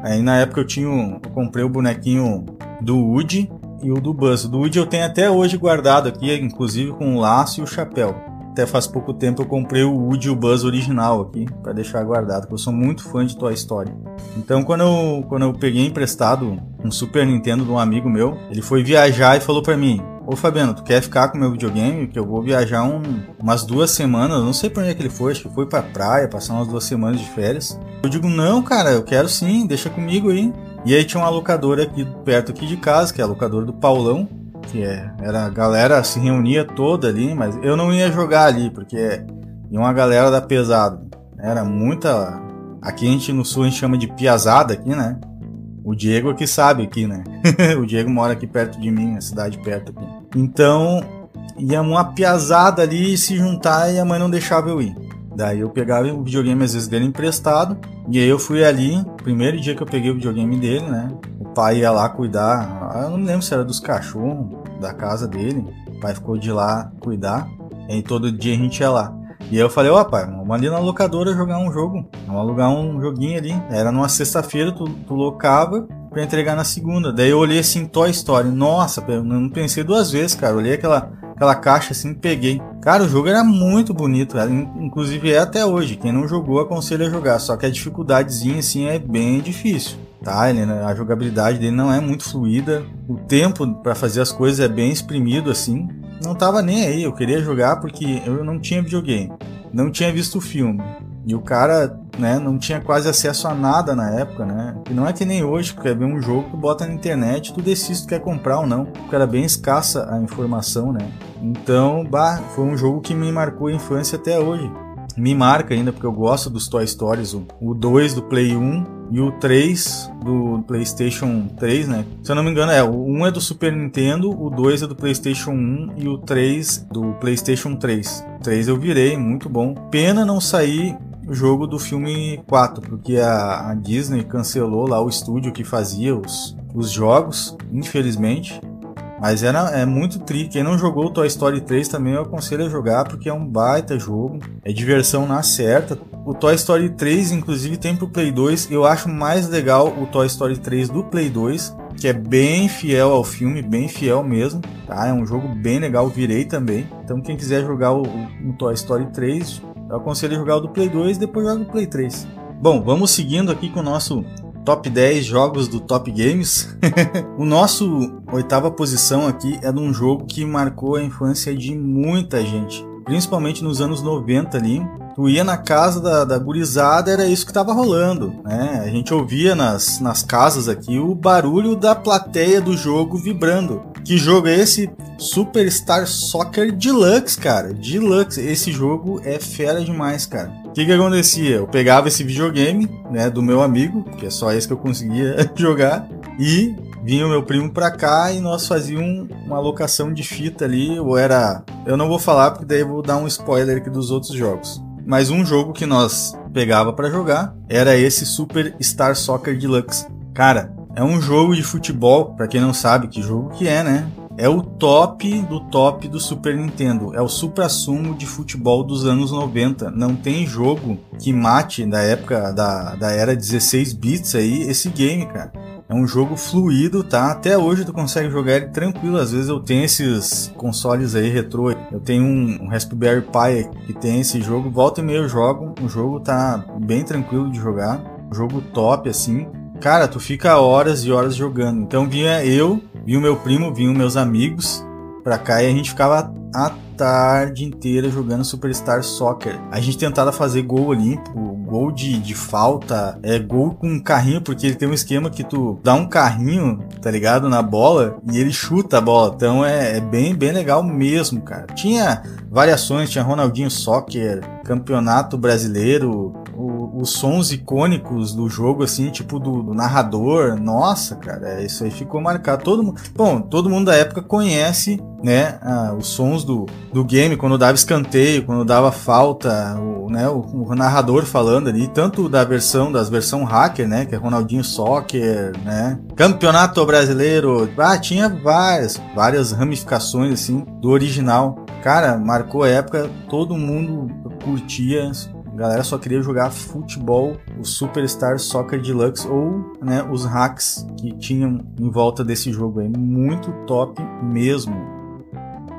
Aí na época eu tinha. Eu comprei o bonequinho do Woody e o do Buzz. O do Woody eu tenho até hoje guardado aqui, inclusive com o laço e o chapéu. Até faz pouco tempo eu comprei o Woody o Buzz original aqui, para deixar guardado, porque eu sou muito fã de Toy Story. Então, quando eu, quando eu peguei emprestado um Super Nintendo de um amigo meu, ele foi viajar e falou para mim: Ô Fabiano, tu quer ficar com meu videogame? Que eu vou viajar um, umas duas semanas, não sei pra onde é que ele foi, acho que foi pra praia, passar umas duas semanas de férias. Eu digo, não, cara, eu quero sim, deixa comigo aí. E aí tinha uma locadora aqui perto aqui de casa, que é a locadora do Paulão, que é, era a galera se reunia toda ali, mas eu não ia jogar ali, porque ia uma galera da pesada. Era muita. Aqui a gente no sul a gente chama de piazada aqui, né? O Diego aqui sabe aqui, né? o Diego mora aqui perto de mim, na cidade perto aqui. Então, ia uma piazada ali se juntar e a mãe não deixava eu ir. Daí eu pegava o videogame às vezes dele emprestado, e aí eu fui ali, primeiro dia que eu peguei o videogame dele, né? O pai ia lá cuidar, eu não lembro se era dos cachorros da casa dele, o pai ficou de lá cuidar, e aí todo dia a gente ia lá. E aí eu falei, ó pai, vamos ali na locadora jogar um jogo, vamos alugar um joguinho ali. Era numa sexta-feira, tu, tu locava pra entregar na segunda. Daí eu olhei assim, Toy Story, nossa, eu não pensei duas vezes, cara, olhei aquela aquela caixa assim, peguei. Cara, o jogo era muito bonito, cara. inclusive é até hoje. Quem não jogou, aconselho a jogar. Só que a dificuldadezinha assim é bem difícil. Tá, ele, a jogabilidade dele não é muito fluida. O tempo para fazer as coisas é bem exprimido assim. Não tava nem aí, eu queria jogar porque eu não tinha videogame. Não tinha visto o filme. E o cara, né, não tinha quase acesso a nada na época, né? E não é que nem hoje, que quer ver um jogo, tu bota na internet, tu decide se tu quer comprar ou não. Porque era bem escassa a informação, né? Então, bah, foi um jogo que me marcou a infância até hoje. Me marca ainda, porque eu gosto dos Toy Stories, o 2 do Play 1 e o 3 do PlayStation 3, né? Se eu não me engano, é, o 1 é do Super Nintendo, o 2 é do PlayStation 1 e o 3 do PlayStation 3. O 3 eu virei, muito bom. Pena não sair jogo do filme 4, porque a, a Disney cancelou lá o estúdio que fazia os, os jogos, infelizmente. Mas era, é muito tri. Quem não jogou o Toy Story 3 também eu aconselho a jogar, porque é um baita jogo. É diversão na certa. O Toy Story 3, inclusive, tem pro Play 2. Eu acho mais legal o Toy Story 3 do Play 2, que é bem fiel ao filme, bem fiel mesmo. Tá? É um jogo bem legal, virei também. Então quem quiser jogar o, o Toy Story 3, eu aconselho a jogar o do Play 2 e depois joga o Play 3. Bom, vamos seguindo aqui com o nosso top 10 jogos do Top Games. o nosso oitava posição aqui é de um jogo que marcou a infância de muita gente, principalmente nos anos 90 ali. Tu ia na casa da, da gurizada, era isso que tava rolando, né? A gente ouvia nas, nas casas aqui o barulho da plateia do jogo vibrando. Que jogo é esse? Superstar Soccer Deluxe, cara. Deluxe. Esse jogo é fera demais, cara. O que que acontecia? Eu pegava esse videogame, né, do meu amigo, que é só esse que eu conseguia jogar, e vinha o meu primo pra cá e nós fazíamos uma locação de fita ali, ou era... Eu não vou falar porque daí vou dar um spoiler aqui dos outros jogos. Mas um jogo que nós pegava para jogar era esse Super Star Soccer Deluxe. Cara, é um jogo de futebol, para quem não sabe que jogo que é, né? É o top do top do Super Nintendo. É o supra-sumo de futebol dos anos 90. Não tem jogo que mate da época da, da era 16 bits aí esse game, cara. É um jogo fluido, tá? Até hoje tu consegue jogar ele tranquilo. Às vezes eu tenho esses consoles aí retrô. Eu tenho um, Raspberry Pi que tem esse jogo. Volta e meia eu jogo. O jogo tá bem tranquilo de jogar. Um jogo top, assim. Cara, tu fica horas e horas jogando. Então vinha eu, vinha o meu primo, vinha meus amigos pra cá e a gente ficava a tarde inteira jogando Superstar Soccer. A gente tentava fazer gol olímpico, gol de, de falta, é gol com um carrinho, porque ele tem um esquema que tu dá um carrinho, tá ligado, na bola e ele chuta a bola. Então é, é bem, bem legal mesmo, cara. Tinha variações, tinha Ronaldinho Soccer, Campeonato Brasileiro, os sons icônicos do jogo, assim, tipo do, do, narrador. Nossa, cara, é, isso aí ficou marcado. Todo mundo, bom, todo mundo da época conhece, né, ah, os sons do, do game, quando dava escanteio, quando dava falta, o, né, o, o, narrador falando ali, tanto da versão, das versão hacker, né, que é Ronaldinho Soccer, né, Campeonato Brasileiro, ah, tinha várias, várias ramificações, assim, do original. Cara, marcou a época, todo mundo curtia a galera só queria jogar futebol, o Superstar Soccer Deluxe ou né, os hacks que tinham em volta desse jogo aí. Muito top mesmo.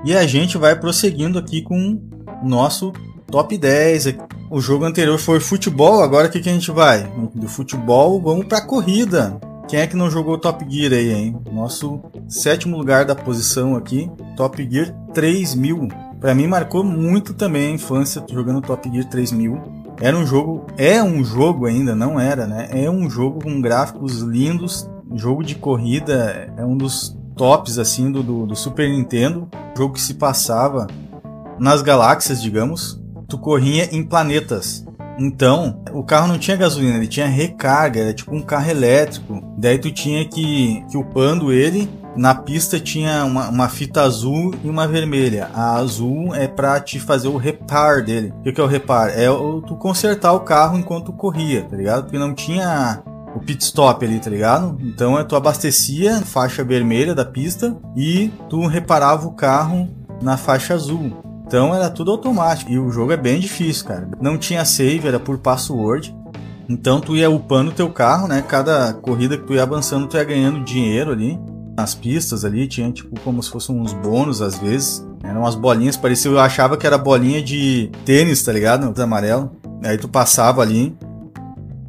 E a gente vai prosseguindo aqui com o nosso top 10. O jogo anterior foi futebol, agora o que, que a gente vai? Do futebol, vamos pra corrida. Quem é que não jogou Top Gear aí, hein? Nosso sétimo lugar da posição aqui, Top Gear 3000. Para mim marcou muito também a infância jogando Top Gear 3000. Era um jogo, é um jogo ainda, não era, né? É um jogo com gráficos lindos, jogo de corrida, é um dos tops assim do, do, do Super Nintendo, jogo que se passava nas galáxias, digamos. Tu corria em planetas. Então, o carro não tinha gasolina, ele tinha recarga, era tipo um carro elétrico. Daí tu tinha que, que upando ele na pista tinha uma, uma, fita azul e uma vermelha. A azul é pra te fazer o repar dele. O que é o repar? É o, tu consertar o carro enquanto corria, tá ligado? Porque não tinha o pit stop ali, tá ligado? Então é tu abastecia a faixa vermelha da pista e tu reparava o carro na faixa azul. Então era tudo automático. E o jogo é bem difícil, cara. Não tinha save, era por password. Então tu ia upando teu carro, né? Cada corrida que tu ia avançando, tu ia ganhando dinheiro ali nas pistas ali, tinha tipo como se fossem uns bônus às vezes. Eram umas bolinhas, parecia, eu achava que era bolinha de tênis, tá ligado? Amarelo. Aí tu passava ali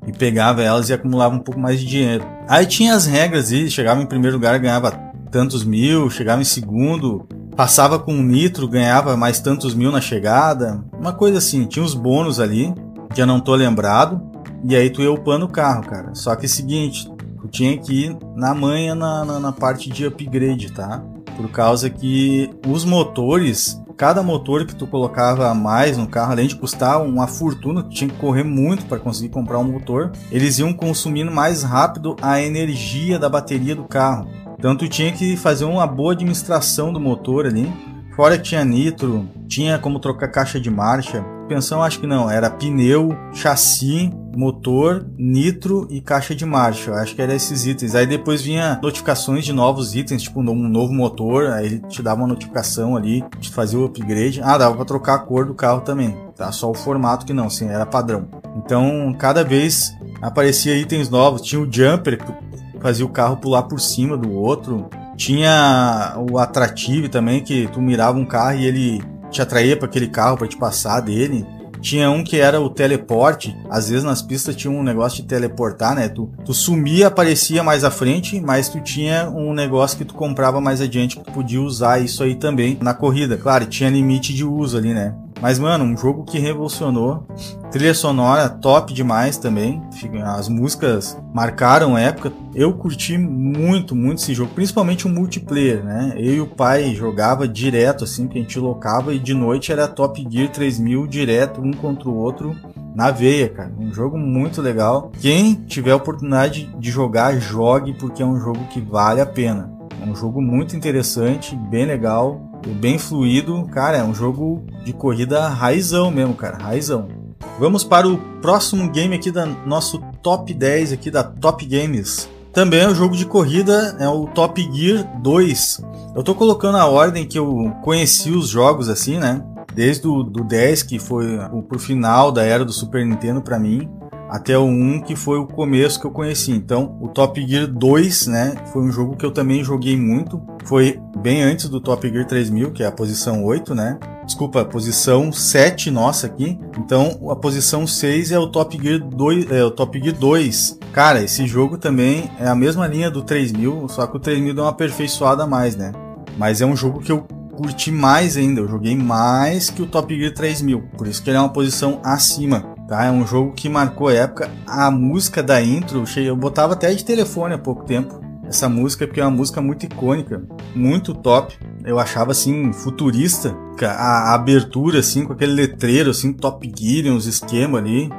e pegava elas e acumulava um pouco mais de dinheiro. Aí tinha as regras e chegava em primeiro lugar, ganhava tantos mil, chegava em segundo, passava com um nitro, ganhava mais tantos mil na chegada. Uma coisa assim, tinha os bônus ali, eu não tô lembrado. E aí tu ia upando o carro, cara. Só que é o seguinte, Tinha que ir na manha na, na, na parte de upgrade, tá? Por causa que os motores cada motor que tu colocava a mais no carro, além de custar uma fortuna, tu tinha que correr muito para conseguir comprar um motor, eles iam consumindo mais rápido a energia da bateria do carro. Então tu tinha que fazer uma boa administração do motor ali. Fora que tinha nitro, tinha como trocar caixa de marcha, suspensão acho que não, era pneu, chassi, motor, nitro e caixa de marcha. Acho que eram esses itens. Aí depois vinha notificações de novos itens, tipo um novo motor, aí ele te dava uma notificação ali, te fazia o upgrade. Ah, dava para trocar a cor do carro também, tá? Só o formato que não, sim, era padrão. Então, cada vez aparecia itens novos, tinha o jumper que fazia o carro pular por cima do outro. Tinha o atrativo também, que tu mirava um carro e ele te atraía para aquele carro para te passar dele. Tinha um que era o teleporte. Às vezes nas pistas tinha um negócio de teleportar, né? Tu, tu sumia, aparecia mais à frente, mas tu tinha um negócio que tu comprava mais adiante que tu podia usar isso aí também na corrida. Claro, tinha limite de uso ali, né? Mas, mano, um jogo que revolucionou. Trilha sonora top demais também. As músicas marcaram época. Eu curti muito, muito esse jogo, principalmente o multiplayer, né? Eu e o pai jogava direto, assim, que a gente locava, e de noite era Top Gear 3000 direto, um contra o outro na veia, cara. Um jogo muito legal. Quem tiver a oportunidade de jogar, jogue, porque é um jogo que vale a pena. É um jogo muito interessante, bem legal, bem fluido. Cara, é um jogo de corrida raizão mesmo, cara, raizão. Vamos para o próximo game aqui da nosso top 10 aqui da Top Games. Também é um jogo de corrida, é o Top Gear 2. Eu tô colocando a ordem que eu conheci os jogos assim, né? Desde o do 10, que foi o, pro final da era do Super Nintendo para mim, até o 1, que foi o começo que eu conheci. Então, o Top Gear 2, né, foi um jogo que eu também joguei muito. Foi bem antes do Top Gear 3000, que é a posição 8, né? Desculpa, posição 7 nossa aqui. Então, a posição 6 é o Top Gear 2, é o Top Gear 2. Cara, esse jogo também é a mesma linha do 3000, só que o 3000 deu uma aperfeiçoada a mais, né? Mas é um jogo que eu curti mais ainda, eu joguei mais que o Top Gear 3000, por isso que ele é uma posição acima, tá? É um jogo que marcou a época. A música da intro, eu botava até de telefone há pouco tempo. Essa música porque é uma música muito icônica, muito top. Eu achava assim futurista, a, a abertura assim com aquele letreiro assim Top Gear, uns esquemas ali.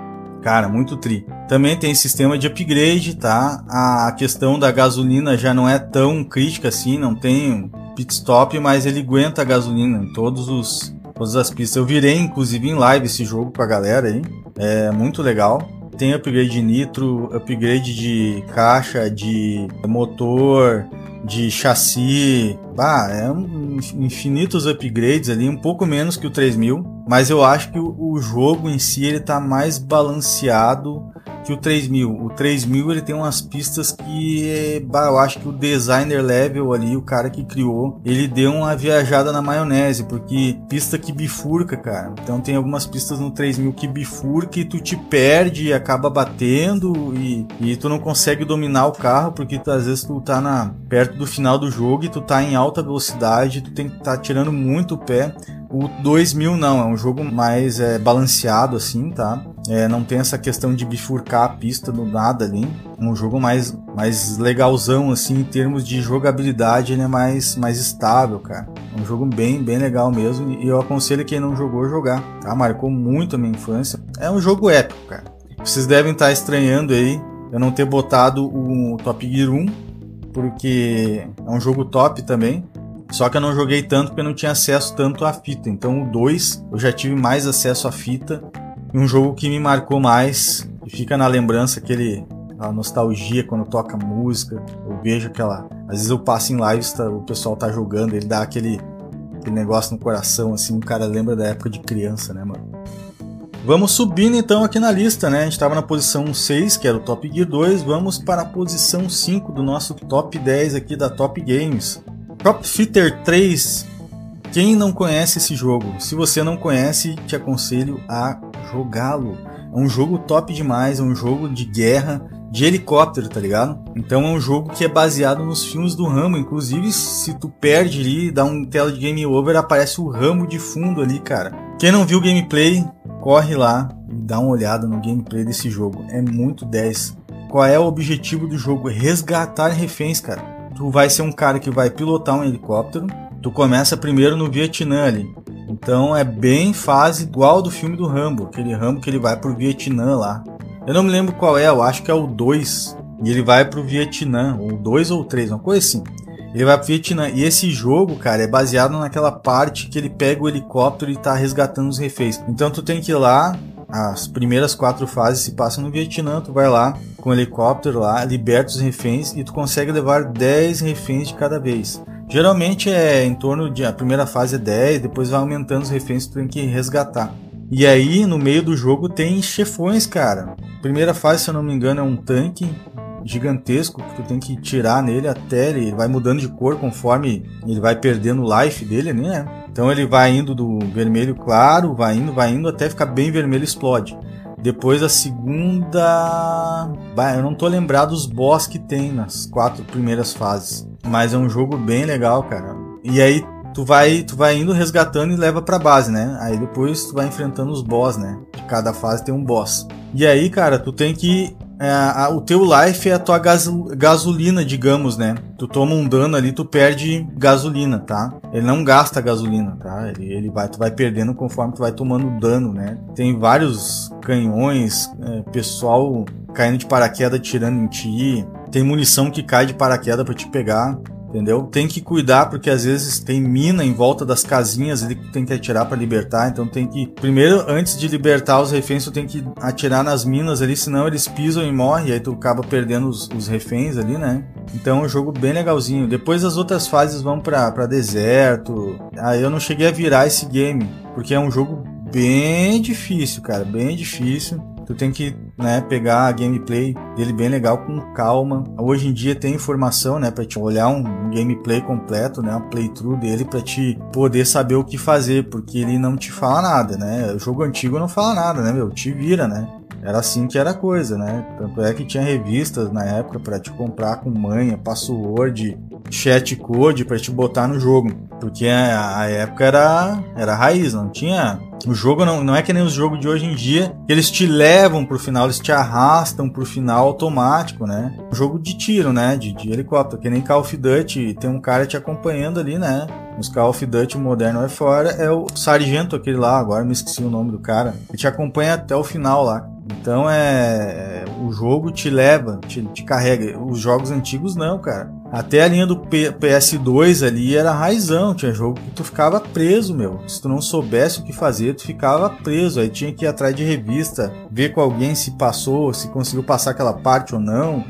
Cara, muito tri. Também tem sistema de upgrade, tá? A questão da gasolina já não é tão crítica assim, não tem pit stop, mas ele aguenta a gasolina em todos os todas as pistas. Eu virei inclusive em live esse jogo com a galera aí. É muito legal. Tem upgrade de nitro, upgrade de caixa, de motor, de chassi. Bah, é um, infinitos upgrades ali, um pouco menos que o 3000, mas eu acho que o, jogo em si ele tá mais balanceado que o 3000. O 3000 ele tem umas pistas que bah, eu acho que o designer level ali, o cara que criou, ele deu uma viajada na maionese, porque pista que bifurca, cara. Então tem algumas pistas no 3000 que bifurca e tu te perde e acaba batendo e, e tu não consegue dominar o carro porque tu, às vezes tu tá na, perto do final do jogo e tu tá em alta velocidade, tu tem que estar tá tirando muito o pé. O 2000 não, é um jogo mais é, balanceado assim, tá? É, não tem essa questão de bifurcar a pista do nada ali. Um jogo mais, mais legalzão assim em termos de jogabilidade, ele é mais, mais estável, cara. É um jogo bem, bem legal mesmo e eu aconselho quem não jogou jogar, tá? Marcou muito a minha infância. É um jogo épico, cara. Vocês devem estar estranhando aí eu não ter botado o Top Gear 1, porque é um jogo top também. Só que eu não joguei tanto porque eu não tinha acesso tanto à fita. Então o 2 eu já tive mais acesso à fita. E um jogo que me marcou mais e fica na lembrança aquele a nostalgia quando toca música. Eu vejo aquela. Às vezes eu passo em lives, tá, o pessoal tá jogando, ele dá aquele, aquele negócio no coração, assim, o cara lembra da época de criança, né, mano? Vamos subindo então aqui na lista, né? A gente estava na posição 6, que era o Top Gear 2. Vamos para a posição 5 do nosso Top 10 aqui da Top Games. Prop Fitter 3. Quem não conhece esse jogo? Se você não conhece, te aconselho a jogá-lo. É um jogo top demais, é um jogo de guerra, de helicóptero, tá ligado? Então é um jogo que é baseado nos filmes do Rambo. Inclusive, se tu perde ali, dá um tela de game over, aparece o Rambo de fundo ali, cara. Quem não viu o gameplay, corre lá e dá uma olhada no gameplay desse jogo. É muito 10. Qual é o objetivo do jogo? Resgatar reféns, cara tu vai ser um cara que vai pilotar um helicóptero. Tu começa primeiro no Vietnã ali. Então é bem fase igual do filme do Rambo, aquele Rambo que ele vai pro Vietnã lá. Eu não me lembro qual é, eu acho que é o 2. E ele vai pro Vietnã, ou 2 ou 3, uma coisa assim. Ele vai pro Vietnã. E esse jogo, cara, é baseado naquela parte que ele pega o helicóptero e tá resgatando os reféns. Então tu tem que ir lá, as primeiras quatro fases se passam no Vietnã, tu vai lá com o helicóptero lá, liberta os reféns e tu consegue levar 10 reféns de cada vez. Geralmente é em torno de a primeira fase é 10, depois vai aumentando os reféns que tu tem que resgatar. E aí no meio do jogo tem chefões, cara. Primeira fase, se eu não me engano, é um tanque gigantesco que tu tem que tirar nele até ele vai mudando de cor conforme ele vai perdendo o life dele, né? Então ele vai indo do vermelho claro, vai indo, vai indo até ficar bem vermelho explode. Depois a segunda. Bah, eu não tô lembrado dos boss que tem nas quatro primeiras fases. Mas é um jogo bem legal, cara. E aí tu vai, tu vai indo resgatando e leva pra base, né? Aí depois tu vai enfrentando os boss, né? Cada fase tem um boss. E aí, cara, tu tem que é, a, o teu life é a tua gasolina, digamos, né? Tu toma um dano ali, tu perde gasolina, tá? Ele não gasta gasolina, tá? Ele, ele vai, tu vai perdendo conforme tu vai tomando dano, né? Tem vários canhões, é, pessoal caindo de paraquedas tirando em ti. Tem munição que cai de paraquedas para te pegar entendeu? Tem que cuidar porque às vezes tem mina em volta das casinhas que tem que atirar para libertar, então tem que primeiro antes de libertar os reféns tu tem que atirar nas minas ali, senão eles pisam e morrem, e aí tu acaba perdendo os, os reféns ali, né? Então é um jogo bem legalzinho. Depois as outras fases vão para deserto. Aí eu não cheguei a virar esse game, porque é um jogo bem difícil, cara, bem difícil. Tu tem que né, pegar a gameplay dele bem legal com calma. Hoje em dia tem informação, né, para te olhar um gameplay completo, né, um playthrough dele para te poder saber o que fazer, porque ele não te fala nada, né? O jogo antigo não fala nada, né, meu? Te vira, né? Era assim que era a coisa, né? Tanto é que tinha revistas na época para te comprar com manha, password, chat code para te botar no jogo. Porque a, época era, era raiz, não tinha. O jogo não, não é que nem os jogos de hoje em dia, eles te levam pro final, eles te arrastam pro final automático, né? Um jogo de tiro, né? De, de helicóptero, que nem Call of Duty, tem um cara te acompanhando ali, né? Nos Call of Duty moderno é fora, é o sargento aquele lá, agora me esqueci o nome do cara. Ele te acompanha até o final lá. Então é. O jogo te leva, te, te carrega. Os jogos antigos não, cara. Até a linha do P PS2 ali era raizão. Tinha jogo que tu ficava preso, meu. Se tu não soubesse o que fazer, tu ficava preso. Aí tinha que ir atrás de revista, ver com alguém se passou, se conseguiu passar aquela parte ou não.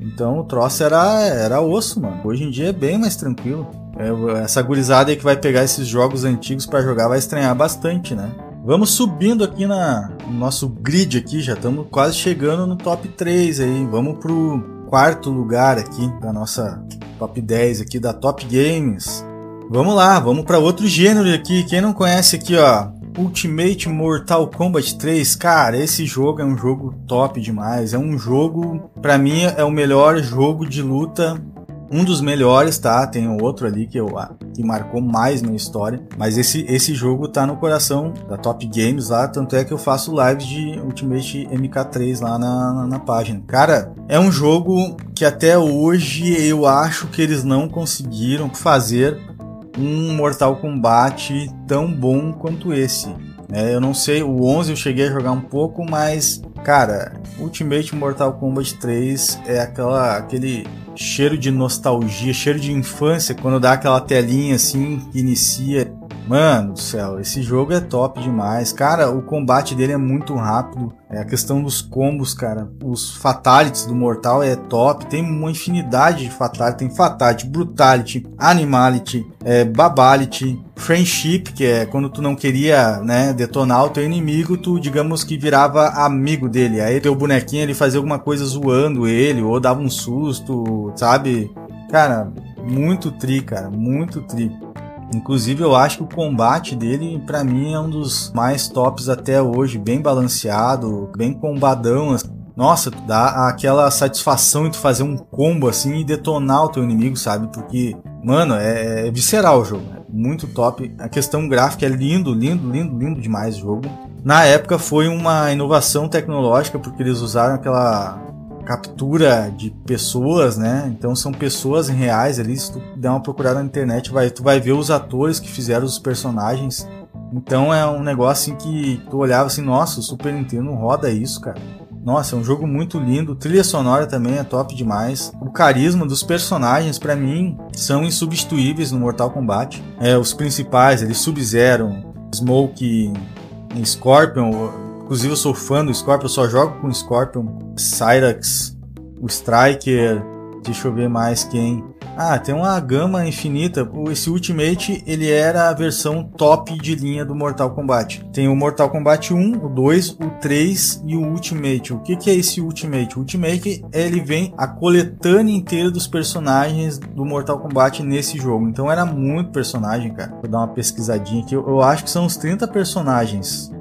Então o troço era, era osso, mano. Hoje em dia é bem mais tranquilo. É, essa gurizada aí que vai pegar esses jogos antigos para jogar vai estranhar bastante, né? Vamos subindo aqui na, no nosso grid aqui, já estamos quase chegando no top 3 aí. Vamos pro quarto lugar aqui da nossa top 10 aqui da Top Games. Vamos lá, vamos para outro gênero aqui. Quem não conhece aqui, ó, Ultimate Mortal Kombat 3, cara, esse jogo é um jogo top demais. É um jogo, para mim, é o melhor jogo de luta um dos melhores, tá? Tem outro ali que, eu, ah, que marcou mais minha história. Mas esse, esse jogo tá no coração da Top Games lá. Tanto é que eu faço lives de Ultimate MK3 lá na, na, na página. Cara, é um jogo que até hoje eu acho que eles não conseguiram fazer um Mortal Kombat tão bom quanto esse. É, eu não sei, o 11 eu cheguei a jogar um pouco, mas, cara, Ultimate Mortal Kombat 3 é aquela, aquele cheiro de nostalgia, cheiro de infância, quando dá aquela telinha assim que inicia. Mano do céu, esse jogo é top demais. Cara, o combate dele é muito rápido. É a questão dos combos, cara. Os fatalities do Mortal é top. Tem uma infinidade de fatalities. Tem fatality, brutality, animality, é, babality, friendship, que é quando tu não queria, né, detonar o teu inimigo, tu, digamos que virava amigo dele. Aí teu bonequinho ele fazia alguma coisa zoando ele, ou dava um susto, sabe? Cara, muito tri, cara, muito tri. Inclusive, eu acho que o combate dele, para mim, é um dos mais tops até hoje. Bem balanceado, bem combadão. Nossa, dá aquela satisfação de tu fazer um combo assim e detonar o teu inimigo, sabe? Porque, mano, é, é visceral o jogo. É muito top. A questão gráfica é lindo, lindo, lindo, lindo demais o jogo. Na época foi uma inovação tecnológica porque eles usaram aquela captura de pessoas, né? Então são pessoas reais ali. Se tu der uma procurada na internet, vai, tu vai ver os atores que fizeram os personagens. Então é um negócio assim que tu olhava assim, nossa, o Super Nintendo roda isso, cara. Nossa, é um jogo muito lindo. Trilha sonora também é top demais. O carisma dos personagens, para mim, são insubstituíveis no Mortal Kombat. É, os principais, eles Sub-Zero, Smoke, Scorpion, Inclusive eu sou fã do Scorpion, eu só jogo com Scorpion, Cyrax, o Striker, deixa eu ver mais quem. Ah, tem uma gama infinita. Esse Ultimate, ele era a versão top de linha do Mortal Kombat. Tem o Mortal Kombat 1, o 2, o 3 e o Ultimate. O que, que é esse Ultimate? O Ultimate, ele vem a coletânea inteira dos personagens do Mortal Kombat nesse jogo. Então era muito personagem, cara. Vou dar uma pesquisadinha aqui. Eu, eu acho que são uns 30 personagens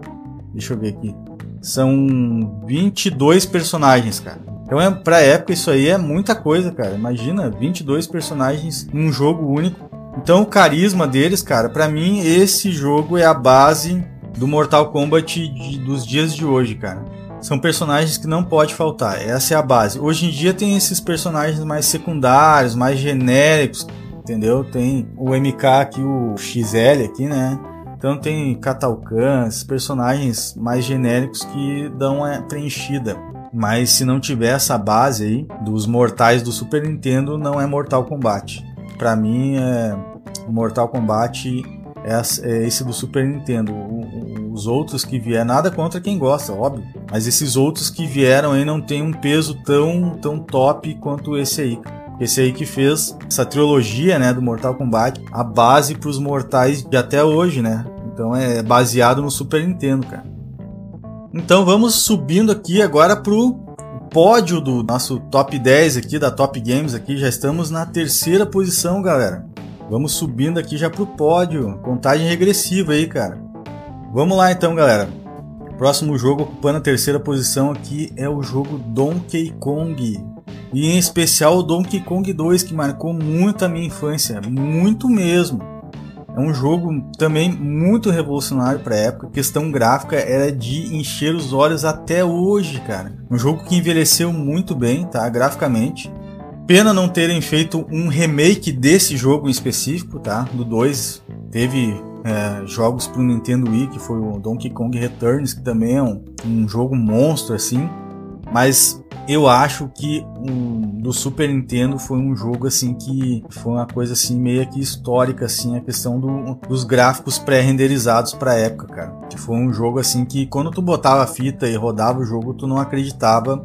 Deixa eu ver aqui. São 22 personagens, cara. Então, é, pra época, isso aí é muita coisa, cara. Imagina, 22 personagens num jogo único. Então o carisma deles, cara, pra mim esse jogo é a base do Mortal Kombat de- dos dias de hoje, cara. São personagens que não pode faltar, essa é a base. Hoje em dia tem esses personagens mais secundários, mais genéricos, entendeu? Tem o MK aqui, o XL aqui, né? Então tem esses personagens mais genéricos que dão a preenchida. Mas se não tiver essa base aí dos mortais do Super Nintendo, não é Mortal Kombat. Pra mim, é Mortal Kombat é, é esse do Super Nintendo. Os outros que vieram, nada contra quem gosta, óbvio. Mas esses outros que vieram aí não tem um peso tão, tão top quanto esse aí. Esse aí que fez essa trilogia, né, do Mortal Kombat, a base para os mortais de até hoje, né? Então é baseado no Super Nintendo, cara. Então vamos subindo aqui agora pro pódio do nosso top 10 aqui da Top Games aqui. Já estamos na terceira posição, galera. Vamos subindo aqui já pro pódio. Contagem regressiva aí, cara. Vamos lá então, galera. Próximo jogo ocupando a terceira posição aqui é o jogo Donkey Kong. E em especial o Donkey Kong 2, que marcou muito a minha infância, muito mesmo. É um jogo também muito revolucionário para a época. A questão gráfica era de encher os olhos até hoje, cara. Um jogo que envelheceu muito bem, tá? Graficamente. Pena não terem feito um remake desse jogo em específico, tá? Do 2. Teve é, jogos pro Nintendo Wii, que foi o Donkey Kong Returns, que também é um, um jogo monstro, assim. Mas eu acho que um, do Super Nintendo foi um jogo assim que foi uma coisa assim meio que histórica assim a questão do- dos gráficos pré-renderizados para época, cara. Que foi um jogo assim que quando tu botava a fita e rodava o jogo, tu não acreditava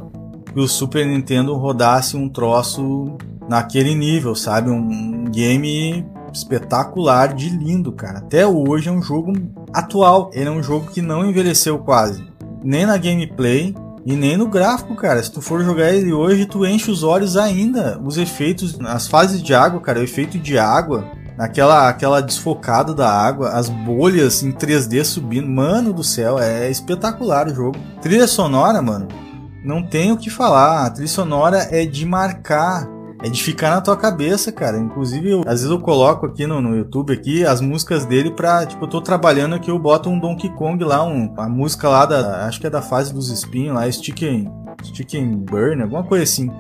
que o Super Nintendo rodasse um troço naquele nível, sabe? Um game espetacular de lindo, cara. Até hoje é um jogo atual. Ele é um jogo que não envelheceu quase. Nem na gameplay, e nem no gráfico, cara. Se tu for jogar ele hoje, tu enche os olhos ainda. Os efeitos, as fases de água, cara, o efeito de água, aquela, aquela desfocada da água, as bolhas em 3D subindo. Mano do céu, é espetacular o jogo. Trilha sonora, mano, não tem o que falar. A trilha sonora é de marcar. É de ficar na tua cabeça, cara. Inclusive, eu- às vezes eu coloco aqui no, no YouTube aqui as músicas dele pra, tipo, eu tô trabalhando aqui, eu boto um Donkey Kong lá, um, a música lá da, acho que é da fase dos espinhos lá, Stick and, Stick and Burn, alguma coisa assim.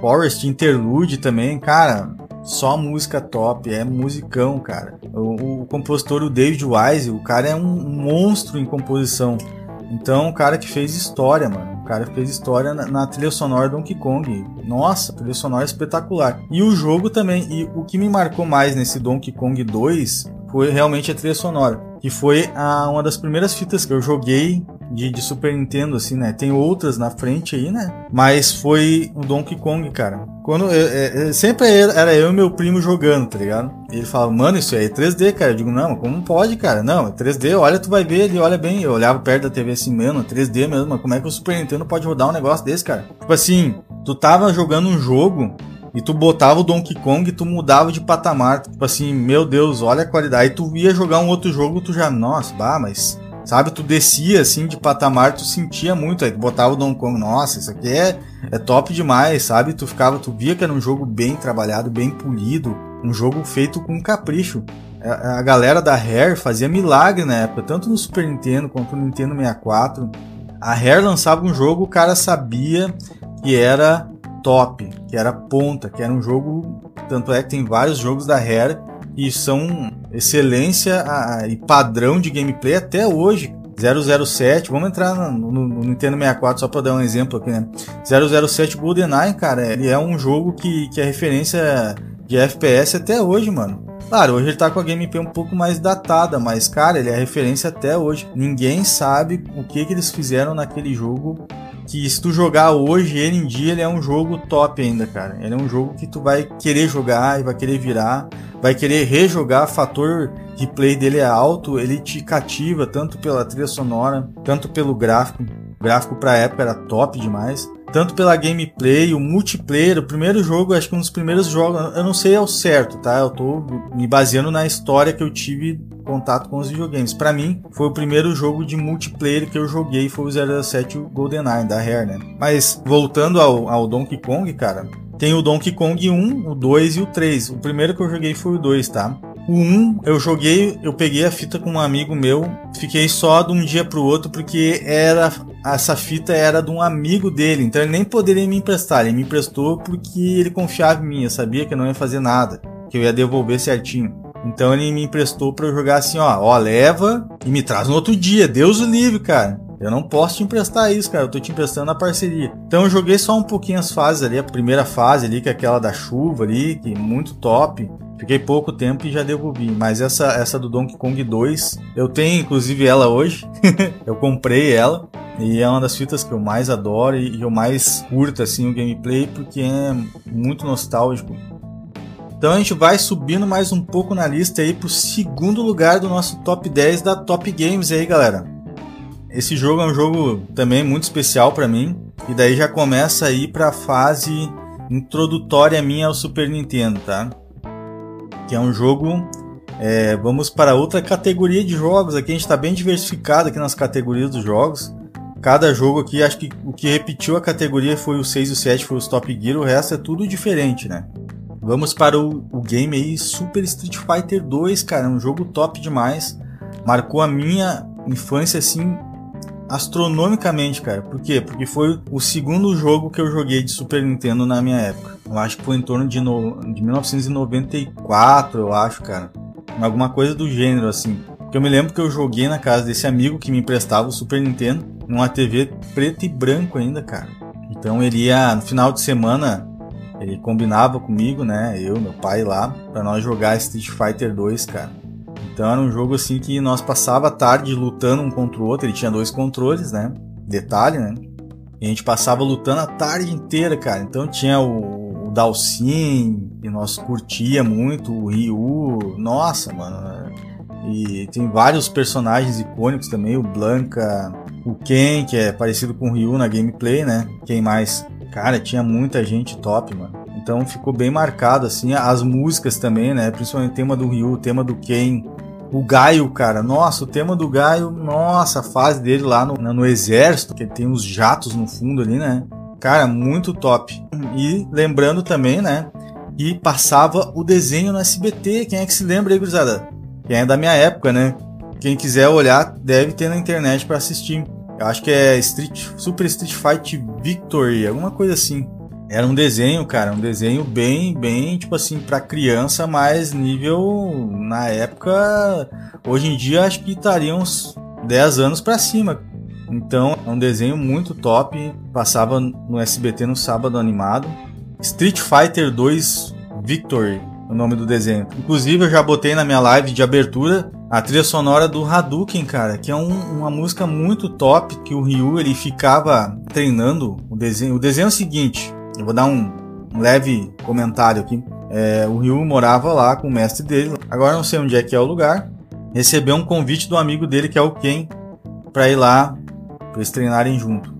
Forest Interlude também, cara, só música top, é musicão, cara. O, o compositor, o David Wise, o cara é um monstro em composição. Então, o cara que fez história, mano. O cara fez história na, na trilha sonora do Donkey Kong. Nossa, trilha sonora é espetacular. E o jogo também. E o que me marcou mais nesse Donkey Kong 2 foi realmente a trilha sonora. Que foi a, uma das primeiras fitas que eu joguei de, de Super Nintendo, assim, né? Tem outras na frente aí, né? Mas foi o Donkey Kong, cara. Quando eu, é, é, sempre era eu e meu primo jogando, tá ligado? Ele falava, mano, isso aí é 3D, cara. Eu digo, não, como pode, cara? Não, é 3D, olha, tu vai ver, ele olha bem. Eu olhava perto da TV assim, mano, 3D mesmo, mas como é que o Super Nintendo pode rodar um negócio desse, cara? Tipo assim, tu tava jogando um jogo e tu botava o Donkey Kong e tu mudava de patamar. Tipo assim, meu Deus, olha a qualidade. Aí tu ia jogar um outro jogo, tu já, nossa, bah, mas. Sabe, tu descia assim de patamar, tu sentia muito. Aí tu botava o Donkey Kong, nossa, isso aqui é, é top demais, sabe? Tu ficava, tu via que era um jogo bem trabalhado, bem polido, um jogo feito com capricho. A, galera da Rare fazia milagre na época, tanto no Super Nintendo quanto no Nintendo 64. A Rare lançava um jogo, o cara sabia que era top, que era ponta, que era um jogo. Tanto é que tem vários jogos da Rare e são excelência a- e padrão de gameplay até hoje. 007, vamos entrar no, no- no Nintendo 64 só para dar um exemplo aqui, né? 007 GoldenEye, cara, ele é um jogo que, que é referência de FPS até hoje, mano. Claro, hoje ele tá com a gameplay um pouco mais datada, mas cara, ele é referência até hoje. Ninguém sabe o que que eles fizeram naquele jogo que se tu jogar hoje, ele em dia, ele é um jogo top ainda, cara. Ele é um jogo que tu vai querer jogar e vai querer virar, vai querer rejogar, fator replay dele é alto, ele te cativa tanto pela trilha sonora, tanto pelo gráfico. O gráfico pra época era top demais. Tanto pela gameplay, o multiplayer, o primeiro jogo, acho que um dos primeiros jogos, eu não sei ao certo, tá? Eu tô me baseando na história que eu tive contato com os videogames. Pra mim, foi o primeiro jogo de multiplayer que eu joguei, foi o 007 GoldenEye da Rare, né? Mas voltando ao, ao Donkey Kong, cara, tem o Donkey Kong 1, o 2 e o 3. O primeiro que eu joguei foi o 2, tá? O 1 eu joguei, eu peguei a fita com um amigo meu, fiquei só de um dia pro outro porque era essa fita era de um amigo dele, então ele nem poderia me emprestar, ele me emprestou porque ele confiava em mim, eu sabia que eu não ia fazer nada, que eu ia devolver certinho. Então ele me emprestou para eu jogar assim, ó, ó, leva e me traz no outro dia, Deus o livre, cara. Eu não posso te emprestar isso, cara. Eu tô te emprestando a parceria. Então eu joguei só um pouquinho as fases ali, a primeira fase ali, que é aquela da chuva ali, que é muito top. Fiquei pouco tempo e já devolvi. Mas essa, essa do Donkey Kong 2, eu tenho inclusive ela hoje. eu comprei ela. E é uma das fitas que eu mais adoro e eu mais curto assim o gameplay porque é muito nostálgico. Então a gente vai subindo mais um pouco na lista aí pro segundo lugar do nosso top 10 da Top Games aí, galera. Esse jogo é um jogo também muito especial para mim e daí já começa aí para a fase introdutória minha ao Super Nintendo, tá? Que é um jogo é, vamos para outra categoria de jogos. Aqui a gente está bem diversificado aqui nas categorias dos jogos. Cada jogo aqui, acho que o que repetiu a categoria foi o 6 e o 7, foi os Top Gear, o resto é tudo diferente, né? Vamos para o, o game aí, Super Street Fighter 2, cara, é um jogo top demais. Marcou a minha infância, assim, astronomicamente, cara. Por quê? Porque foi o segundo jogo que eu joguei de Super Nintendo na minha época. Eu acho que foi em torno de, no, de 1994, eu acho, cara. Alguma coisa do gênero, assim. Porque eu me lembro que eu joguei na casa desse amigo que me emprestava o Super Nintendo numa TV preto e branco ainda, cara. Então ele ia no final de semana, ele combinava comigo, né? Eu, meu pai lá, para nós jogar Street Fighter 2, cara. Então era um jogo assim que nós passava a tarde lutando um contra o outro. Ele tinha dois controles, né? Detalhe, né? E a gente passava lutando a tarde inteira, cara. Então tinha o, o Dalsin, que nós curtia muito, o Ryu. Nossa, mano. E tem vários personagens icônicos também, o Blanca, o Ken, que é parecido com o Ryu na gameplay, né? Quem mais? Cara, tinha muita gente top, mano. Então ficou bem marcado, assim, as músicas também, né? Principalmente o tema do Ryu, o tema do Ken. O Gaio, cara, nossa, o tema do Gaio, nossa, a fase dele lá no, no exército, que tem os jatos no fundo ali, né? Cara, muito top. E lembrando também, né? E passava o desenho no SBT. Quem é que se lembra aí, gurizada? Quem é da minha época, né? Quem quiser olhar, deve ter na internet para assistir. Eu acho que é Street, Super Street Fight Victory, alguma coisa assim. Era um desenho, cara, um desenho bem, bem, tipo assim, pra criança, mas nível, na época, hoje em dia acho que estaria uns 10 anos para cima. Então, é um desenho muito top, passava no SBT no sábado animado. Street Fighter 2 Victory, o nome do desenho. Inclusive, eu já botei na minha live de abertura a trilha sonora do Hadouken, cara, que é um, uma música muito top que o Ryu ele ficava treinando o desenho. O desenho é o seguinte, eu vou dar um, um leve comentário aqui. É, o Ryu morava lá com o mestre dele. Agora não sei onde é que é o lugar. Recebeu um convite do amigo dele que é o Ken para ir lá para eles treinarem junto.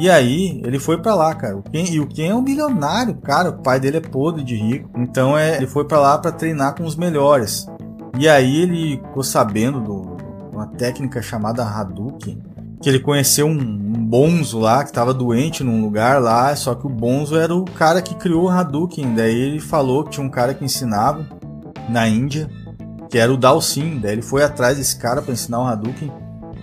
E aí, ele foi para lá, cara. O Ken, e o Ken é um milionário, cara. O pai dele é podre de rico. Então é, ele foi para lá para treinar com os melhores. E aí ele ficou sabendo de uma técnica chamada Hadouken, que ele conheceu um, um Bonzo lá que estava doente num lugar lá, só que o Bonzo era o cara que criou o Hadouken. Daí ele falou que tinha um cara que ensinava na Índia, que era o Dalsin. Daí ele foi atrás desse cara para ensinar o Hadouken.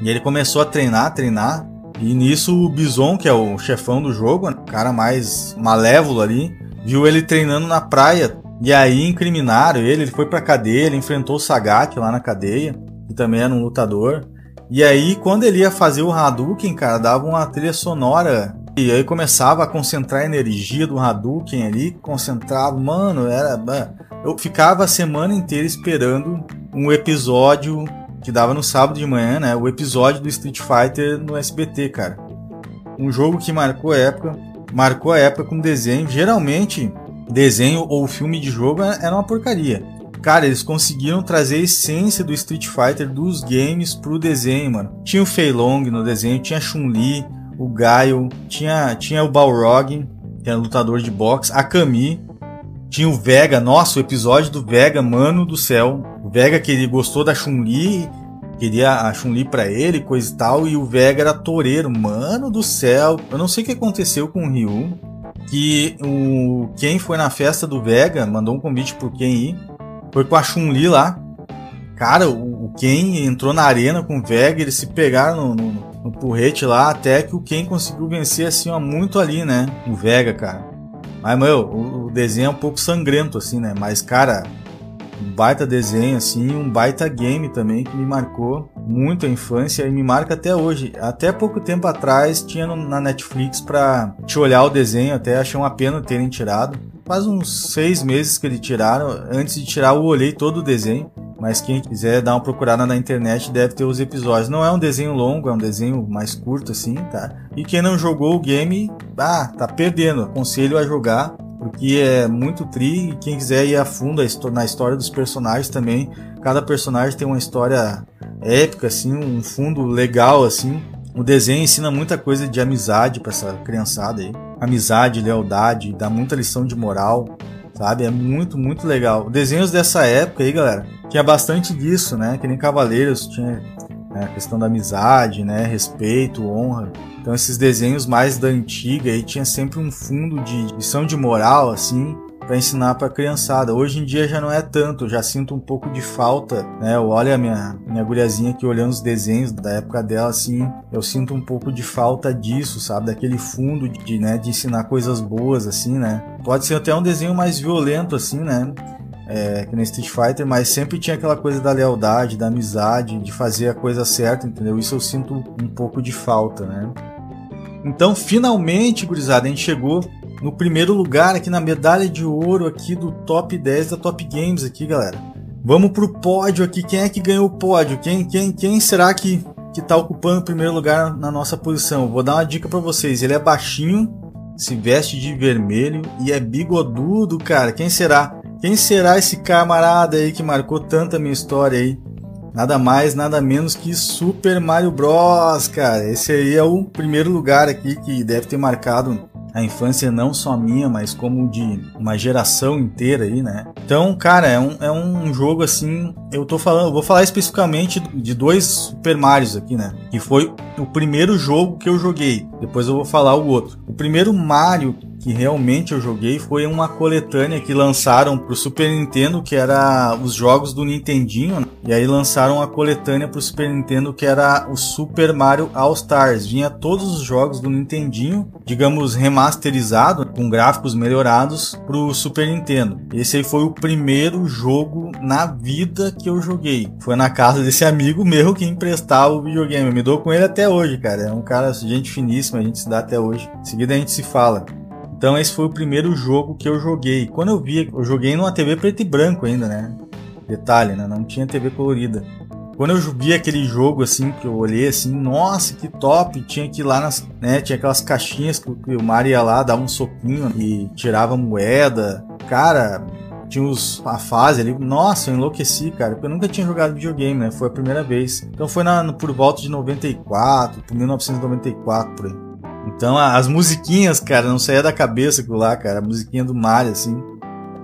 E ele começou a treinar, treinar. E nisso o Bison, que é o chefão do jogo, o cara mais malévolo ali, viu ele treinando na praia. E aí incriminaram ele, ele foi pra cadeia, ele enfrentou o Sagat lá na cadeia, que também era um lutador. E aí, quando ele ia fazer o Hadouken, cara, dava uma trilha sonora. E aí começava a concentrar a energia do Hadouken ali, concentrava. Mano, era. Eu ficava a semana inteira esperando um episódio que dava no sábado de manhã, né? O episódio do Street Fighter no SBT, cara. Um jogo que marcou a época, marcou a época com desenho. Geralmente, desenho ou filme de jogo era uma porcaria. Cara, eles conseguiram trazer a essência do Street Fighter dos games pro desenho, mano. Tinha o Fei Long no desenho, tinha Chun-Li, o Gaio, tinha, tinha o Balrog, que era lutador de boxe, a Kami, tinha o Vega, nossa, o episódio do Vega, mano do céu. O Vega que ele gostou da Chun-Li, queria a Chun-Li pra ele, coisa e tal, e o Vega era toureiro, mano do céu. Eu não sei o que aconteceu com o Ryu, que o Ken foi na festa do Vega, mandou um convite pro Ken ir. Foi com a Chun-Li lá. Cara, o, o Ken entrou na arena com o Vega, eles se pegaram no, no, no porrete lá, até que o Ken conseguiu vencer assim, ó, muito ali, né? O Vega, cara. Mas, meu, o, o desenho é um pouco sangrento, assim, né? Mas, cara, um baita desenho, assim, um baita game também que me marcou muito a infância e me marca até hoje. Até pouco tempo atrás tinha no, na Netflix pra te olhar o desenho, até achei uma pena terem tirado. Faz uns seis meses que eles tiraram. Antes de tirar, eu olhei todo o desenho. Mas quem quiser dar uma procurada na internet deve ter os episódios. Não é um desenho longo, é um desenho mais curto assim, tá? E quem não jogou o game, ah, tá perdendo. Aconselho a jogar porque é muito tri quem quiser ir a fundo na história dos personagens também, cada personagem tem uma história épica assim, um fundo legal assim. O desenho ensina muita coisa de amizade para essa criançada aí. Amizade, lealdade, dá muita lição de moral, sabe? É muito, muito legal. Desenhos dessa época aí, galera, tinha bastante disso, né? Que nem Cavaleiros tinha né? a questão da amizade, né? Respeito, honra. Então esses desenhos mais da antiga aí tinha sempre um fundo de lição de moral, assim, para ensinar para criançada. Hoje em dia já não é tanto, já sinto um pouco de falta, né? Eu olho a minha minha guriazinha aqui olhando os desenhos da época dela assim, eu sinto um pouco de falta disso, sabe? Daquele fundo de, né, de ensinar coisas boas assim, né? Pode ser até um desenho mais violento assim, né? É, que nem Street Fighter, mas sempre tinha aquela coisa da lealdade, da amizade, de fazer a coisa certa, entendeu? Isso eu sinto um pouco de falta, né? Então, finalmente, gurizada, a gente chegou no primeiro lugar aqui na medalha de ouro aqui do top 10 da Top Games aqui, galera. Vamos pro pódio aqui. Quem é que ganhou o pódio? Quem, quem, quem será que, que tá ocupando o primeiro lugar na nossa posição? Vou dar uma dica para vocês. Ele é baixinho, se veste de vermelho e é bigodudo, cara. Quem será? Quem será esse camarada aí que marcou tanta minha história aí? Nada mais, nada menos que Super Mario Bros, cara. Esse aí é o primeiro lugar aqui que deve ter marcado a infância não só minha, mas como de uma geração inteira aí, né? Então, cara, é um, é um jogo assim. Eu tô falando, vou falar especificamente de dois Super Marios aqui, né? Que foi o primeiro jogo que eu joguei. Depois eu vou falar o outro. O primeiro Mario que realmente eu joguei foi uma coletânea que lançaram pro Super Nintendo, que era os jogos do Nintendinho, né? e aí lançaram a coletânea pro Super Nintendo que era o Super Mario All Stars. Vinha todos os jogos do Nintendinho, digamos remasterizado, com gráficos melhorados pro Super Nintendo. Esse aí foi o primeiro jogo na vida que eu joguei. Foi na casa desse amigo meu que emprestava o videogame. Eu me dou com ele até hoje, cara. É um cara, gente finíssima, a gente se dá até hoje. Em seguida a gente se fala. Então esse foi o primeiro jogo que eu joguei. Quando eu vi, eu joguei numa TV preto e branco ainda, né? Detalhe, né? Não tinha TV colorida. Quando eu vi aquele jogo assim, que eu olhei assim, nossa, que top! Tinha que ir lá nas, né? Tinha aquelas caixinhas que o Mario ia lá, dava um soquinho e tirava moeda. Cara, tinha os, a fase ali. Nossa, eu enlouqueci, cara. Porque eu nunca tinha jogado videogame, né? Foi a primeira vez. Então foi na, por volta de 94, por 1994, por aí. Então as musiquinhas, cara, não saía da cabeça aquilo lá, cara. A musiquinha do Mario, assim.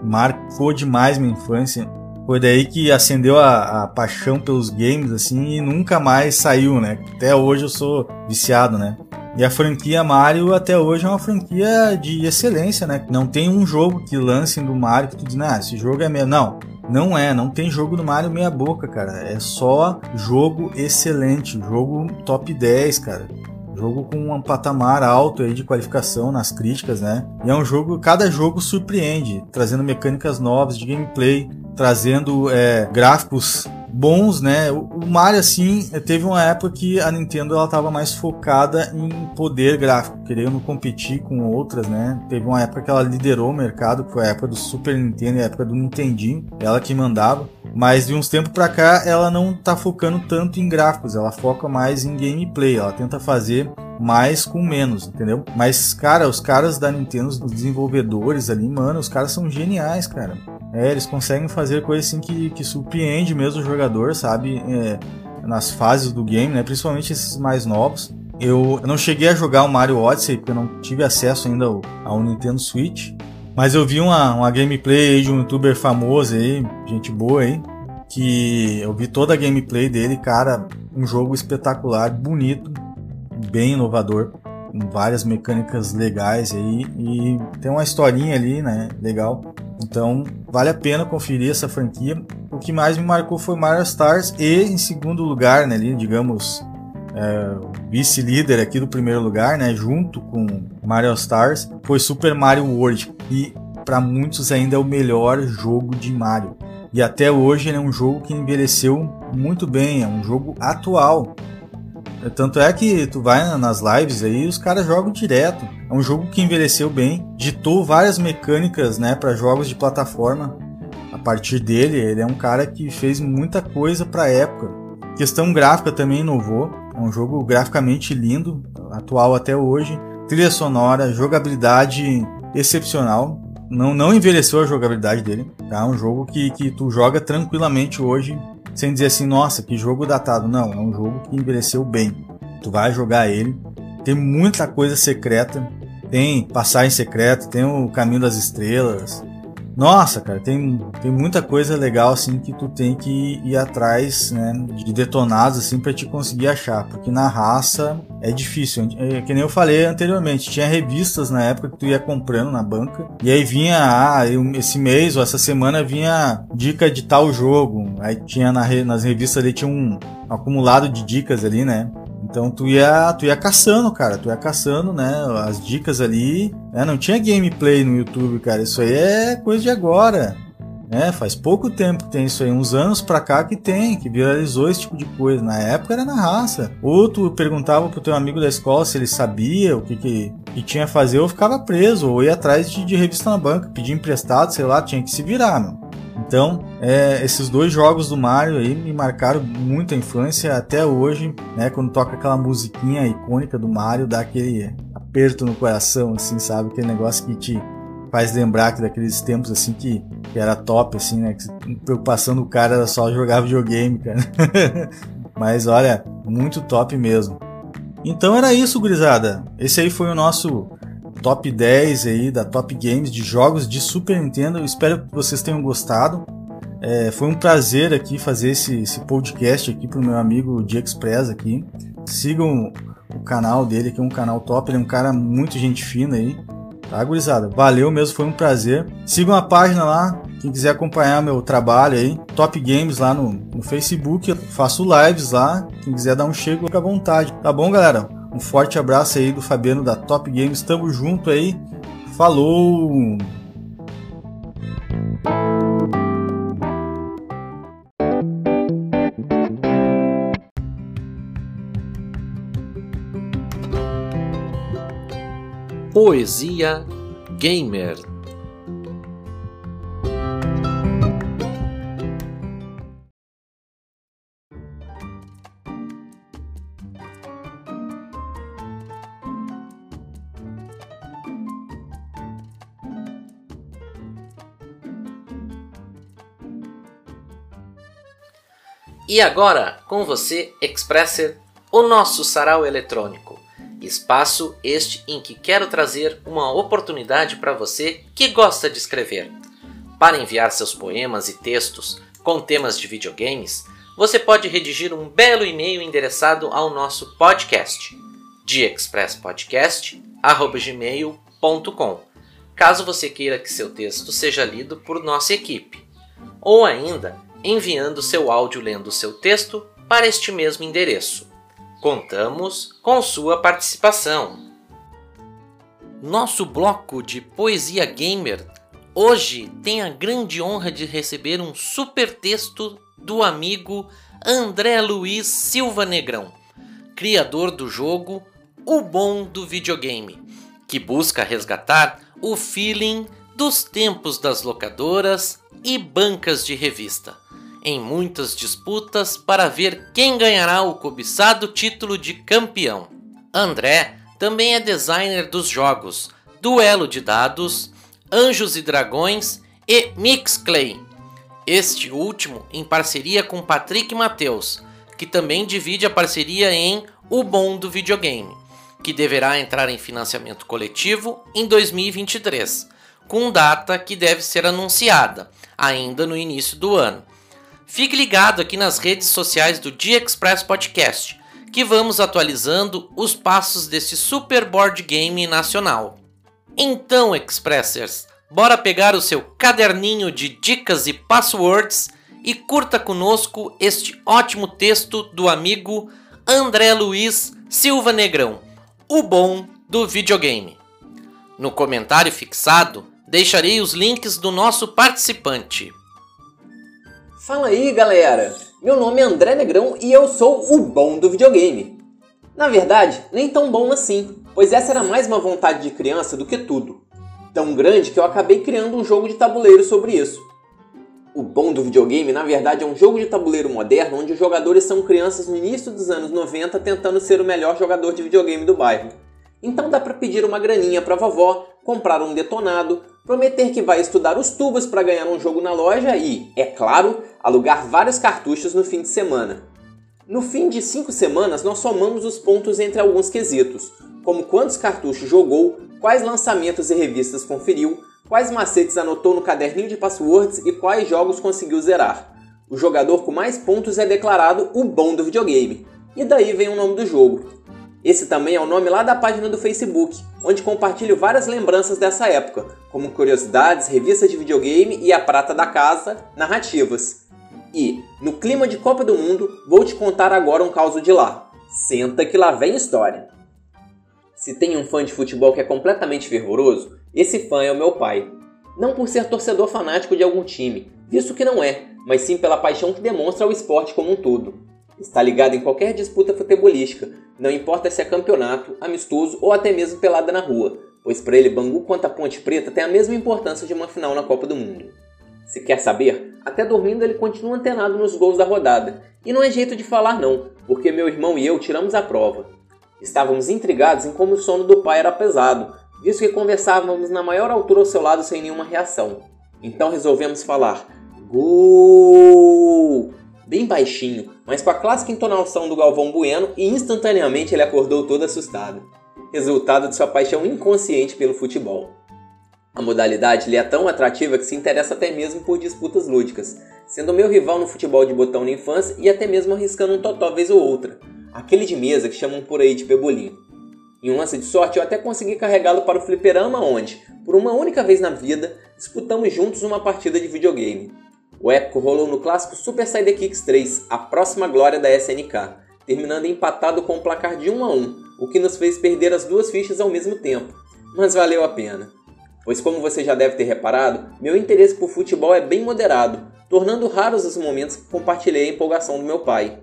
Marcou demais minha infância. Foi daí que acendeu a, a, paixão pelos games, assim, e nunca mais saiu, né? Até hoje eu sou viciado, né? E a franquia Mario até hoje é uma franquia de excelência, né? Não tem um jogo que lancem do Mario que tu diz, ah, esse jogo é meu. Não, não é, não tem jogo do Mario meia boca, cara. É só jogo excelente, jogo top 10, cara. Jogo com um patamar alto aí de qualificação nas críticas, né? E é um jogo, cada jogo surpreende, trazendo mecânicas novas de gameplay, trazendo é, gráficos bons, né? O Mario, assim, teve uma época que a Nintendo ela tava mais focada em poder gráfico, querendo competir com outras, né? Teve uma época que ela liderou o mercado, que foi a época do Super Nintendo e a época do Nintendinho, ela que mandava. Mas de uns tempos pra cá, ela não tá focando tanto em gráficos, ela foca mais em gameplay, ela tenta fazer mais com menos, entendeu? Mas, cara, os caras da Nintendo, os desenvolvedores ali, mano, os caras são geniais, cara. É, eles conseguem fazer coisa assim que, que surpreende mesmo o jogador, sabe? É, nas fases do game, né? Principalmente esses mais novos. Eu, eu não cheguei a jogar o Mario Odyssey, porque eu não tive acesso ainda ao, ao Nintendo Switch. Mas eu vi uma, uma gameplay de um youtuber famoso aí, gente boa aí, que eu vi toda a gameplay dele, cara, um jogo espetacular, bonito, bem inovador. Várias mecânicas legais aí e tem uma historinha ali, né, legal. Então, vale a pena conferir essa franquia. O que mais me marcou foi Mario Stars e em segundo lugar, né, ali, digamos, é, vice-líder aqui do primeiro lugar, né, junto com Mario Stars, foi Super Mario World. E para muitos ainda é o melhor jogo de Mario. E até hoje ele é um jogo que envelheceu muito bem, é um jogo atual. Tanto é que tu vai nas lives aí, os caras jogam direto. É um jogo que envelheceu bem, ditou várias mecânicas, né, para jogos de plataforma. A partir dele, ele é um cara que fez muita coisa para época. Questão gráfica também inovou. É um jogo graficamente lindo, atual até hoje. Trilha sonora, jogabilidade excepcional. Não, não envelheceu a jogabilidade dele. Tá? É um jogo que, que tu joga tranquilamente hoje sem dizer assim, nossa, que jogo datado. Não, é um jogo que envelheceu bem. Tu vai jogar ele. Tem muita coisa secreta. Tem passagem secreta, tem o caminho das estrelas. Nossa, cara, tem, tem muita coisa legal assim que tu tem que ir atrás, né, de detonados assim para te conseguir achar, porque na raça é difícil. É, que nem eu falei anteriormente, tinha revistas na época que tu ia comprando na banca e aí vinha, ah, esse mês ou essa semana vinha dica de tal jogo. Aí tinha na, nas revistas ali tinha um acumulado de dicas ali, né? Então tu ia, tu ia caçando, cara, tu ia caçando, né, as dicas ali, né? Não tinha gameplay no YouTube, cara, isso aí é coisa de agora. né? faz pouco tempo que tem isso aí, uns anos pra cá que tem, que viralizou esse tipo de coisa. Na época era na raça. Ou tu perguntava pro teu amigo da escola se ele sabia o que, que, que tinha a fazer, ou ficava preso, ou ia atrás de, de revista na banca, pedir emprestado, sei lá, tinha que se virar, meu. Então, é, esses dois jogos do Mario aí me marcaram muito a infância até hoje, né? Quando toca aquela musiquinha icônica do Mario, dá aquele aperto no coração, assim, sabe? Aquele negócio que te faz lembrar que daqueles tempos assim que, que era top, assim, né? Que preocupação do cara era só jogar videogame, cara. Mas olha, muito top mesmo. Então era isso, gurizada. Esse aí foi o nosso top 10 aí da Top Games de jogos de Super Nintendo. Eu espero que vocês tenham gostado. É, foi um prazer aqui fazer esse, esse podcast aqui pro meu amigo Di Express aqui. Sigam o canal dele, que é um canal top, ele é um cara muito gente fina aí. Tá, gurizada? Valeu mesmo, foi um prazer. Sigam a página lá, quem quiser acompanhar meu trabalho aí, Top Games lá no, no Facebook, eu faço lives lá. Quem quiser dar um chego, fica à vontade. Tá bom, galera? Um forte abraço aí do Fabiano da Top Games. Tamo junto aí. Falou! Poesia Gamer E agora, com você, Expresser, o nosso sarau eletrônico. Espaço este em que quero trazer uma oportunidade para você que gosta de escrever. Para enviar seus poemas e textos com temas de videogames, você pode redigir um belo e-mail endereçado ao nosso podcast, diexpresspodcast@gmail.com, caso você queira que seu texto seja lido por nossa equipe. Ou ainda, enviando seu áudio lendo seu texto para este mesmo endereço. Contamos com sua participação. Nosso bloco de Poesia Gamer hoje tem a grande honra de receber um super texto do amigo André Luiz Silva Negrão, criador do jogo O Bom do Videogame, que busca resgatar o feeling dos tempos das locadoras e bancas de revista em muitas disputas para ver quem ganhará o cobiçado título de campeão. André também é designer dos jogos Duelo de Dados, Anjos e Dragões e Mixclay. Este último em parceria com Patrick Mateus, que também divide a parceria em O Bom do Videogame, que deverá entrar em financiamento coletivo em 2023, com data que deve ser anunciada ainda no início do ano. Fique ligado aqui nas redes sociais do Dia Express Podcast, que vamos atualizando os passos desse super board game nacional. Então, Expressers, bora pegar o seu caderninho de dicas e passwords e curta conosco este ótimo texto do amigo André Luiz Silva Negrão, o bom do videogame. No comentário fixado, deixarei os links do nosso participante. Fala aí, galera! Meu nome é André Negrão e eu sou o bom do videogame. Na verdade, nem tão bom assim, pois essa era mais uma vontade de criança do que tudo. Tão grande que eu acabei criando um jogo de tabuleiro sobre isso. O bom do videogame, na verdade, é um jogo de tabuleiro moderno onde os jogadores são crianças no início dos anos 90 tentando ser o melhor jogador de videogame do bairro. Então dá para pedir uma graninha para vovó, comprar um detonado, prometer que vai estudar os tubos para ganhar um jogo na loja e, é claro, alugar vários cartuchos no fim de semana. No fim de cinco semanas, nós somamos os pontos entre alguns quesitos, como quantos cartuchos jogou, quais lançamentos e revistas conferiu, quais macetes anotou no caderninho de passwords e quais jogos conseguiu zerar. O jogador com mais pontos é declarado o bom do videogame, e daí vem o nome do jogo. Esse também é o nome lá da página do Facebook, onde compartilho várias lembranças dessa época, como curiosidades, revistas de videogame e a prata da casa, narrativas. E, no clima de Copa do Mundo, vou te contar agora um caso de lá. Senta que lá vem história. Se tem um fã de futebol que é completamente fervoroso, esse fã é o meu pai. Não por ser torcedor fanático de algum time, visto que não é, mas sim pela paixão que demonstra ao esporte como um todo. Está ligado em qualquer disputa futebolística, não importa se é campeonato, amistoso ou até mesmo pelada na rua, pois para ele Bangu quanto a Ponte Preta tem a mesma importância de uma final na Copa do Mundo. Se quer saber, até dormindo ele continua antenado nos gols da rodada, e não é jeito de falar não, porque meu irmão e eu tiramos a prova. Estávamos intrigados em como o sono do pai era pesado, visto que conversávamos na maior altura ao seu lado sem nenhuma reação. Então resolvemos falar: Gol! Bem baixinho, mas com a clássica entonação do Galvão Bueno e instantaneamente ele acordou todo assustado. Resultado de sua paixão inconsciente pelo futebol. A modalidade lhe é tão atrativa que se interessa até mesmo por disputas lúdicas, sendo meu rival no futebol de botão na infância e até mesmo arriscando um totó vez ou outra, aquele de mesa que chamam por aí de pebolim. Em um lance de sorte, eu até consegui carregá-lo para o fliperama onde, por uma única vez na vida, disputamos juntos uma partida de videogame. O épico rolou no clássico Super Sidekicks 3, a próxima glória da SNK, terminando empatado com o um placar de 1 a 1, o que nos fez perder as duas fichas ao mesmo tempo. Mas valeu a pena. Pois como você já deve ter reparado, meu interesse por futebol é bem moderado, tornando raros os momentos que compartilhei a empolgação do meu pai.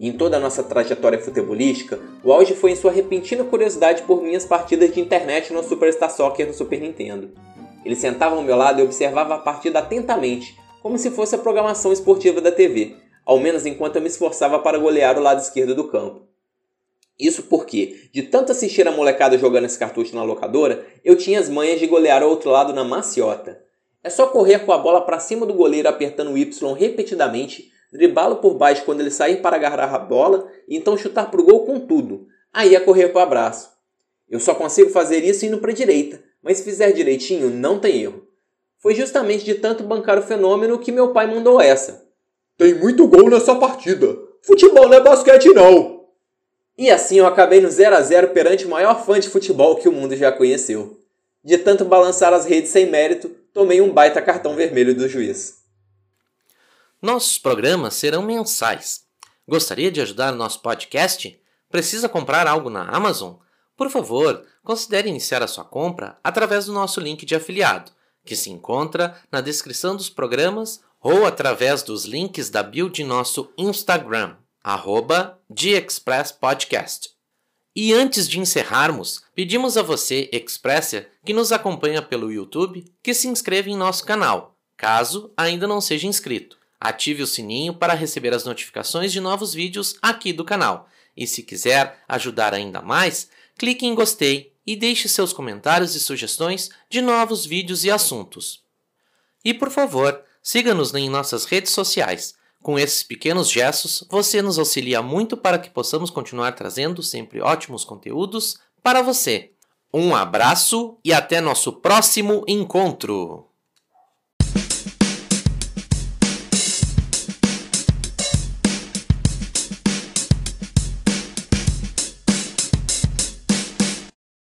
E em toda a nossa trajetória futebolística, o auge foi em sua repentina curiosidade por minhas partidas de internet no Superstar Soccer do Super Nintendo. Ele sentava ao meu lado e observava a partida atentamente, como se fosse a programação esportiva da TV, ao menos enquanto eu me esforçava para golear o lado esquerdo do campo. Isso porque, de tanto assistir a molecada jogando esse cartucho na locadora, eu tinha as manhas de golear o outro lado na maciota. É só correr com a bola para cima do goleiro apertando o Y repetidamente, driblá-lo por baixo quando ele sair para agarrar a bola e então chutar pro gol com tudo. Aí é correr para o abraço. Eu só consigo fazer isso indo para a direita, mas se fizer direitinho, não tem erro. Foi justamente de tanto bancar o fenômeno que meu pai mandou essa. Tem muito gol nessa partida. Futebol não é basquete, não. E assim eu acabei no 0 a 0 perante o maior fã de futebol que o mundo já conheceu. De tanto balançar as redes sem mérito, tomei um baita cartão vermelho do juiz. Nossos programas serão mensais. Gostaria de ajudar o nosso podcast? Precisa comprar algo na Amazon? Por favor, considere iniciar a sua compra através do nosso link de afiliado que se encontra na descrição dos programas ou através dos links da bio de nosso Instagram, arroba Podcast. E antes de encerrarmos, pedimos a você, Expresser, que nos acompanha pelo YouTube, que se inscreva em nosso canal, caso ainda não seja inscrito. Ative o sininho para receber as notificações de novos vídeos aqui do canal. E se quiser ajudar ainda mais, clique em gostei e deixe seus comentários e sugestões de novos vídeos e assuntos. E por favor, siga-nos em nossas redes sociais. Com esses pequenos gestos, você nos auxilia muito para que possamos continuar trazendo sempre ótimos conteúdos para você. Um abraço e até nosso próximo encontro!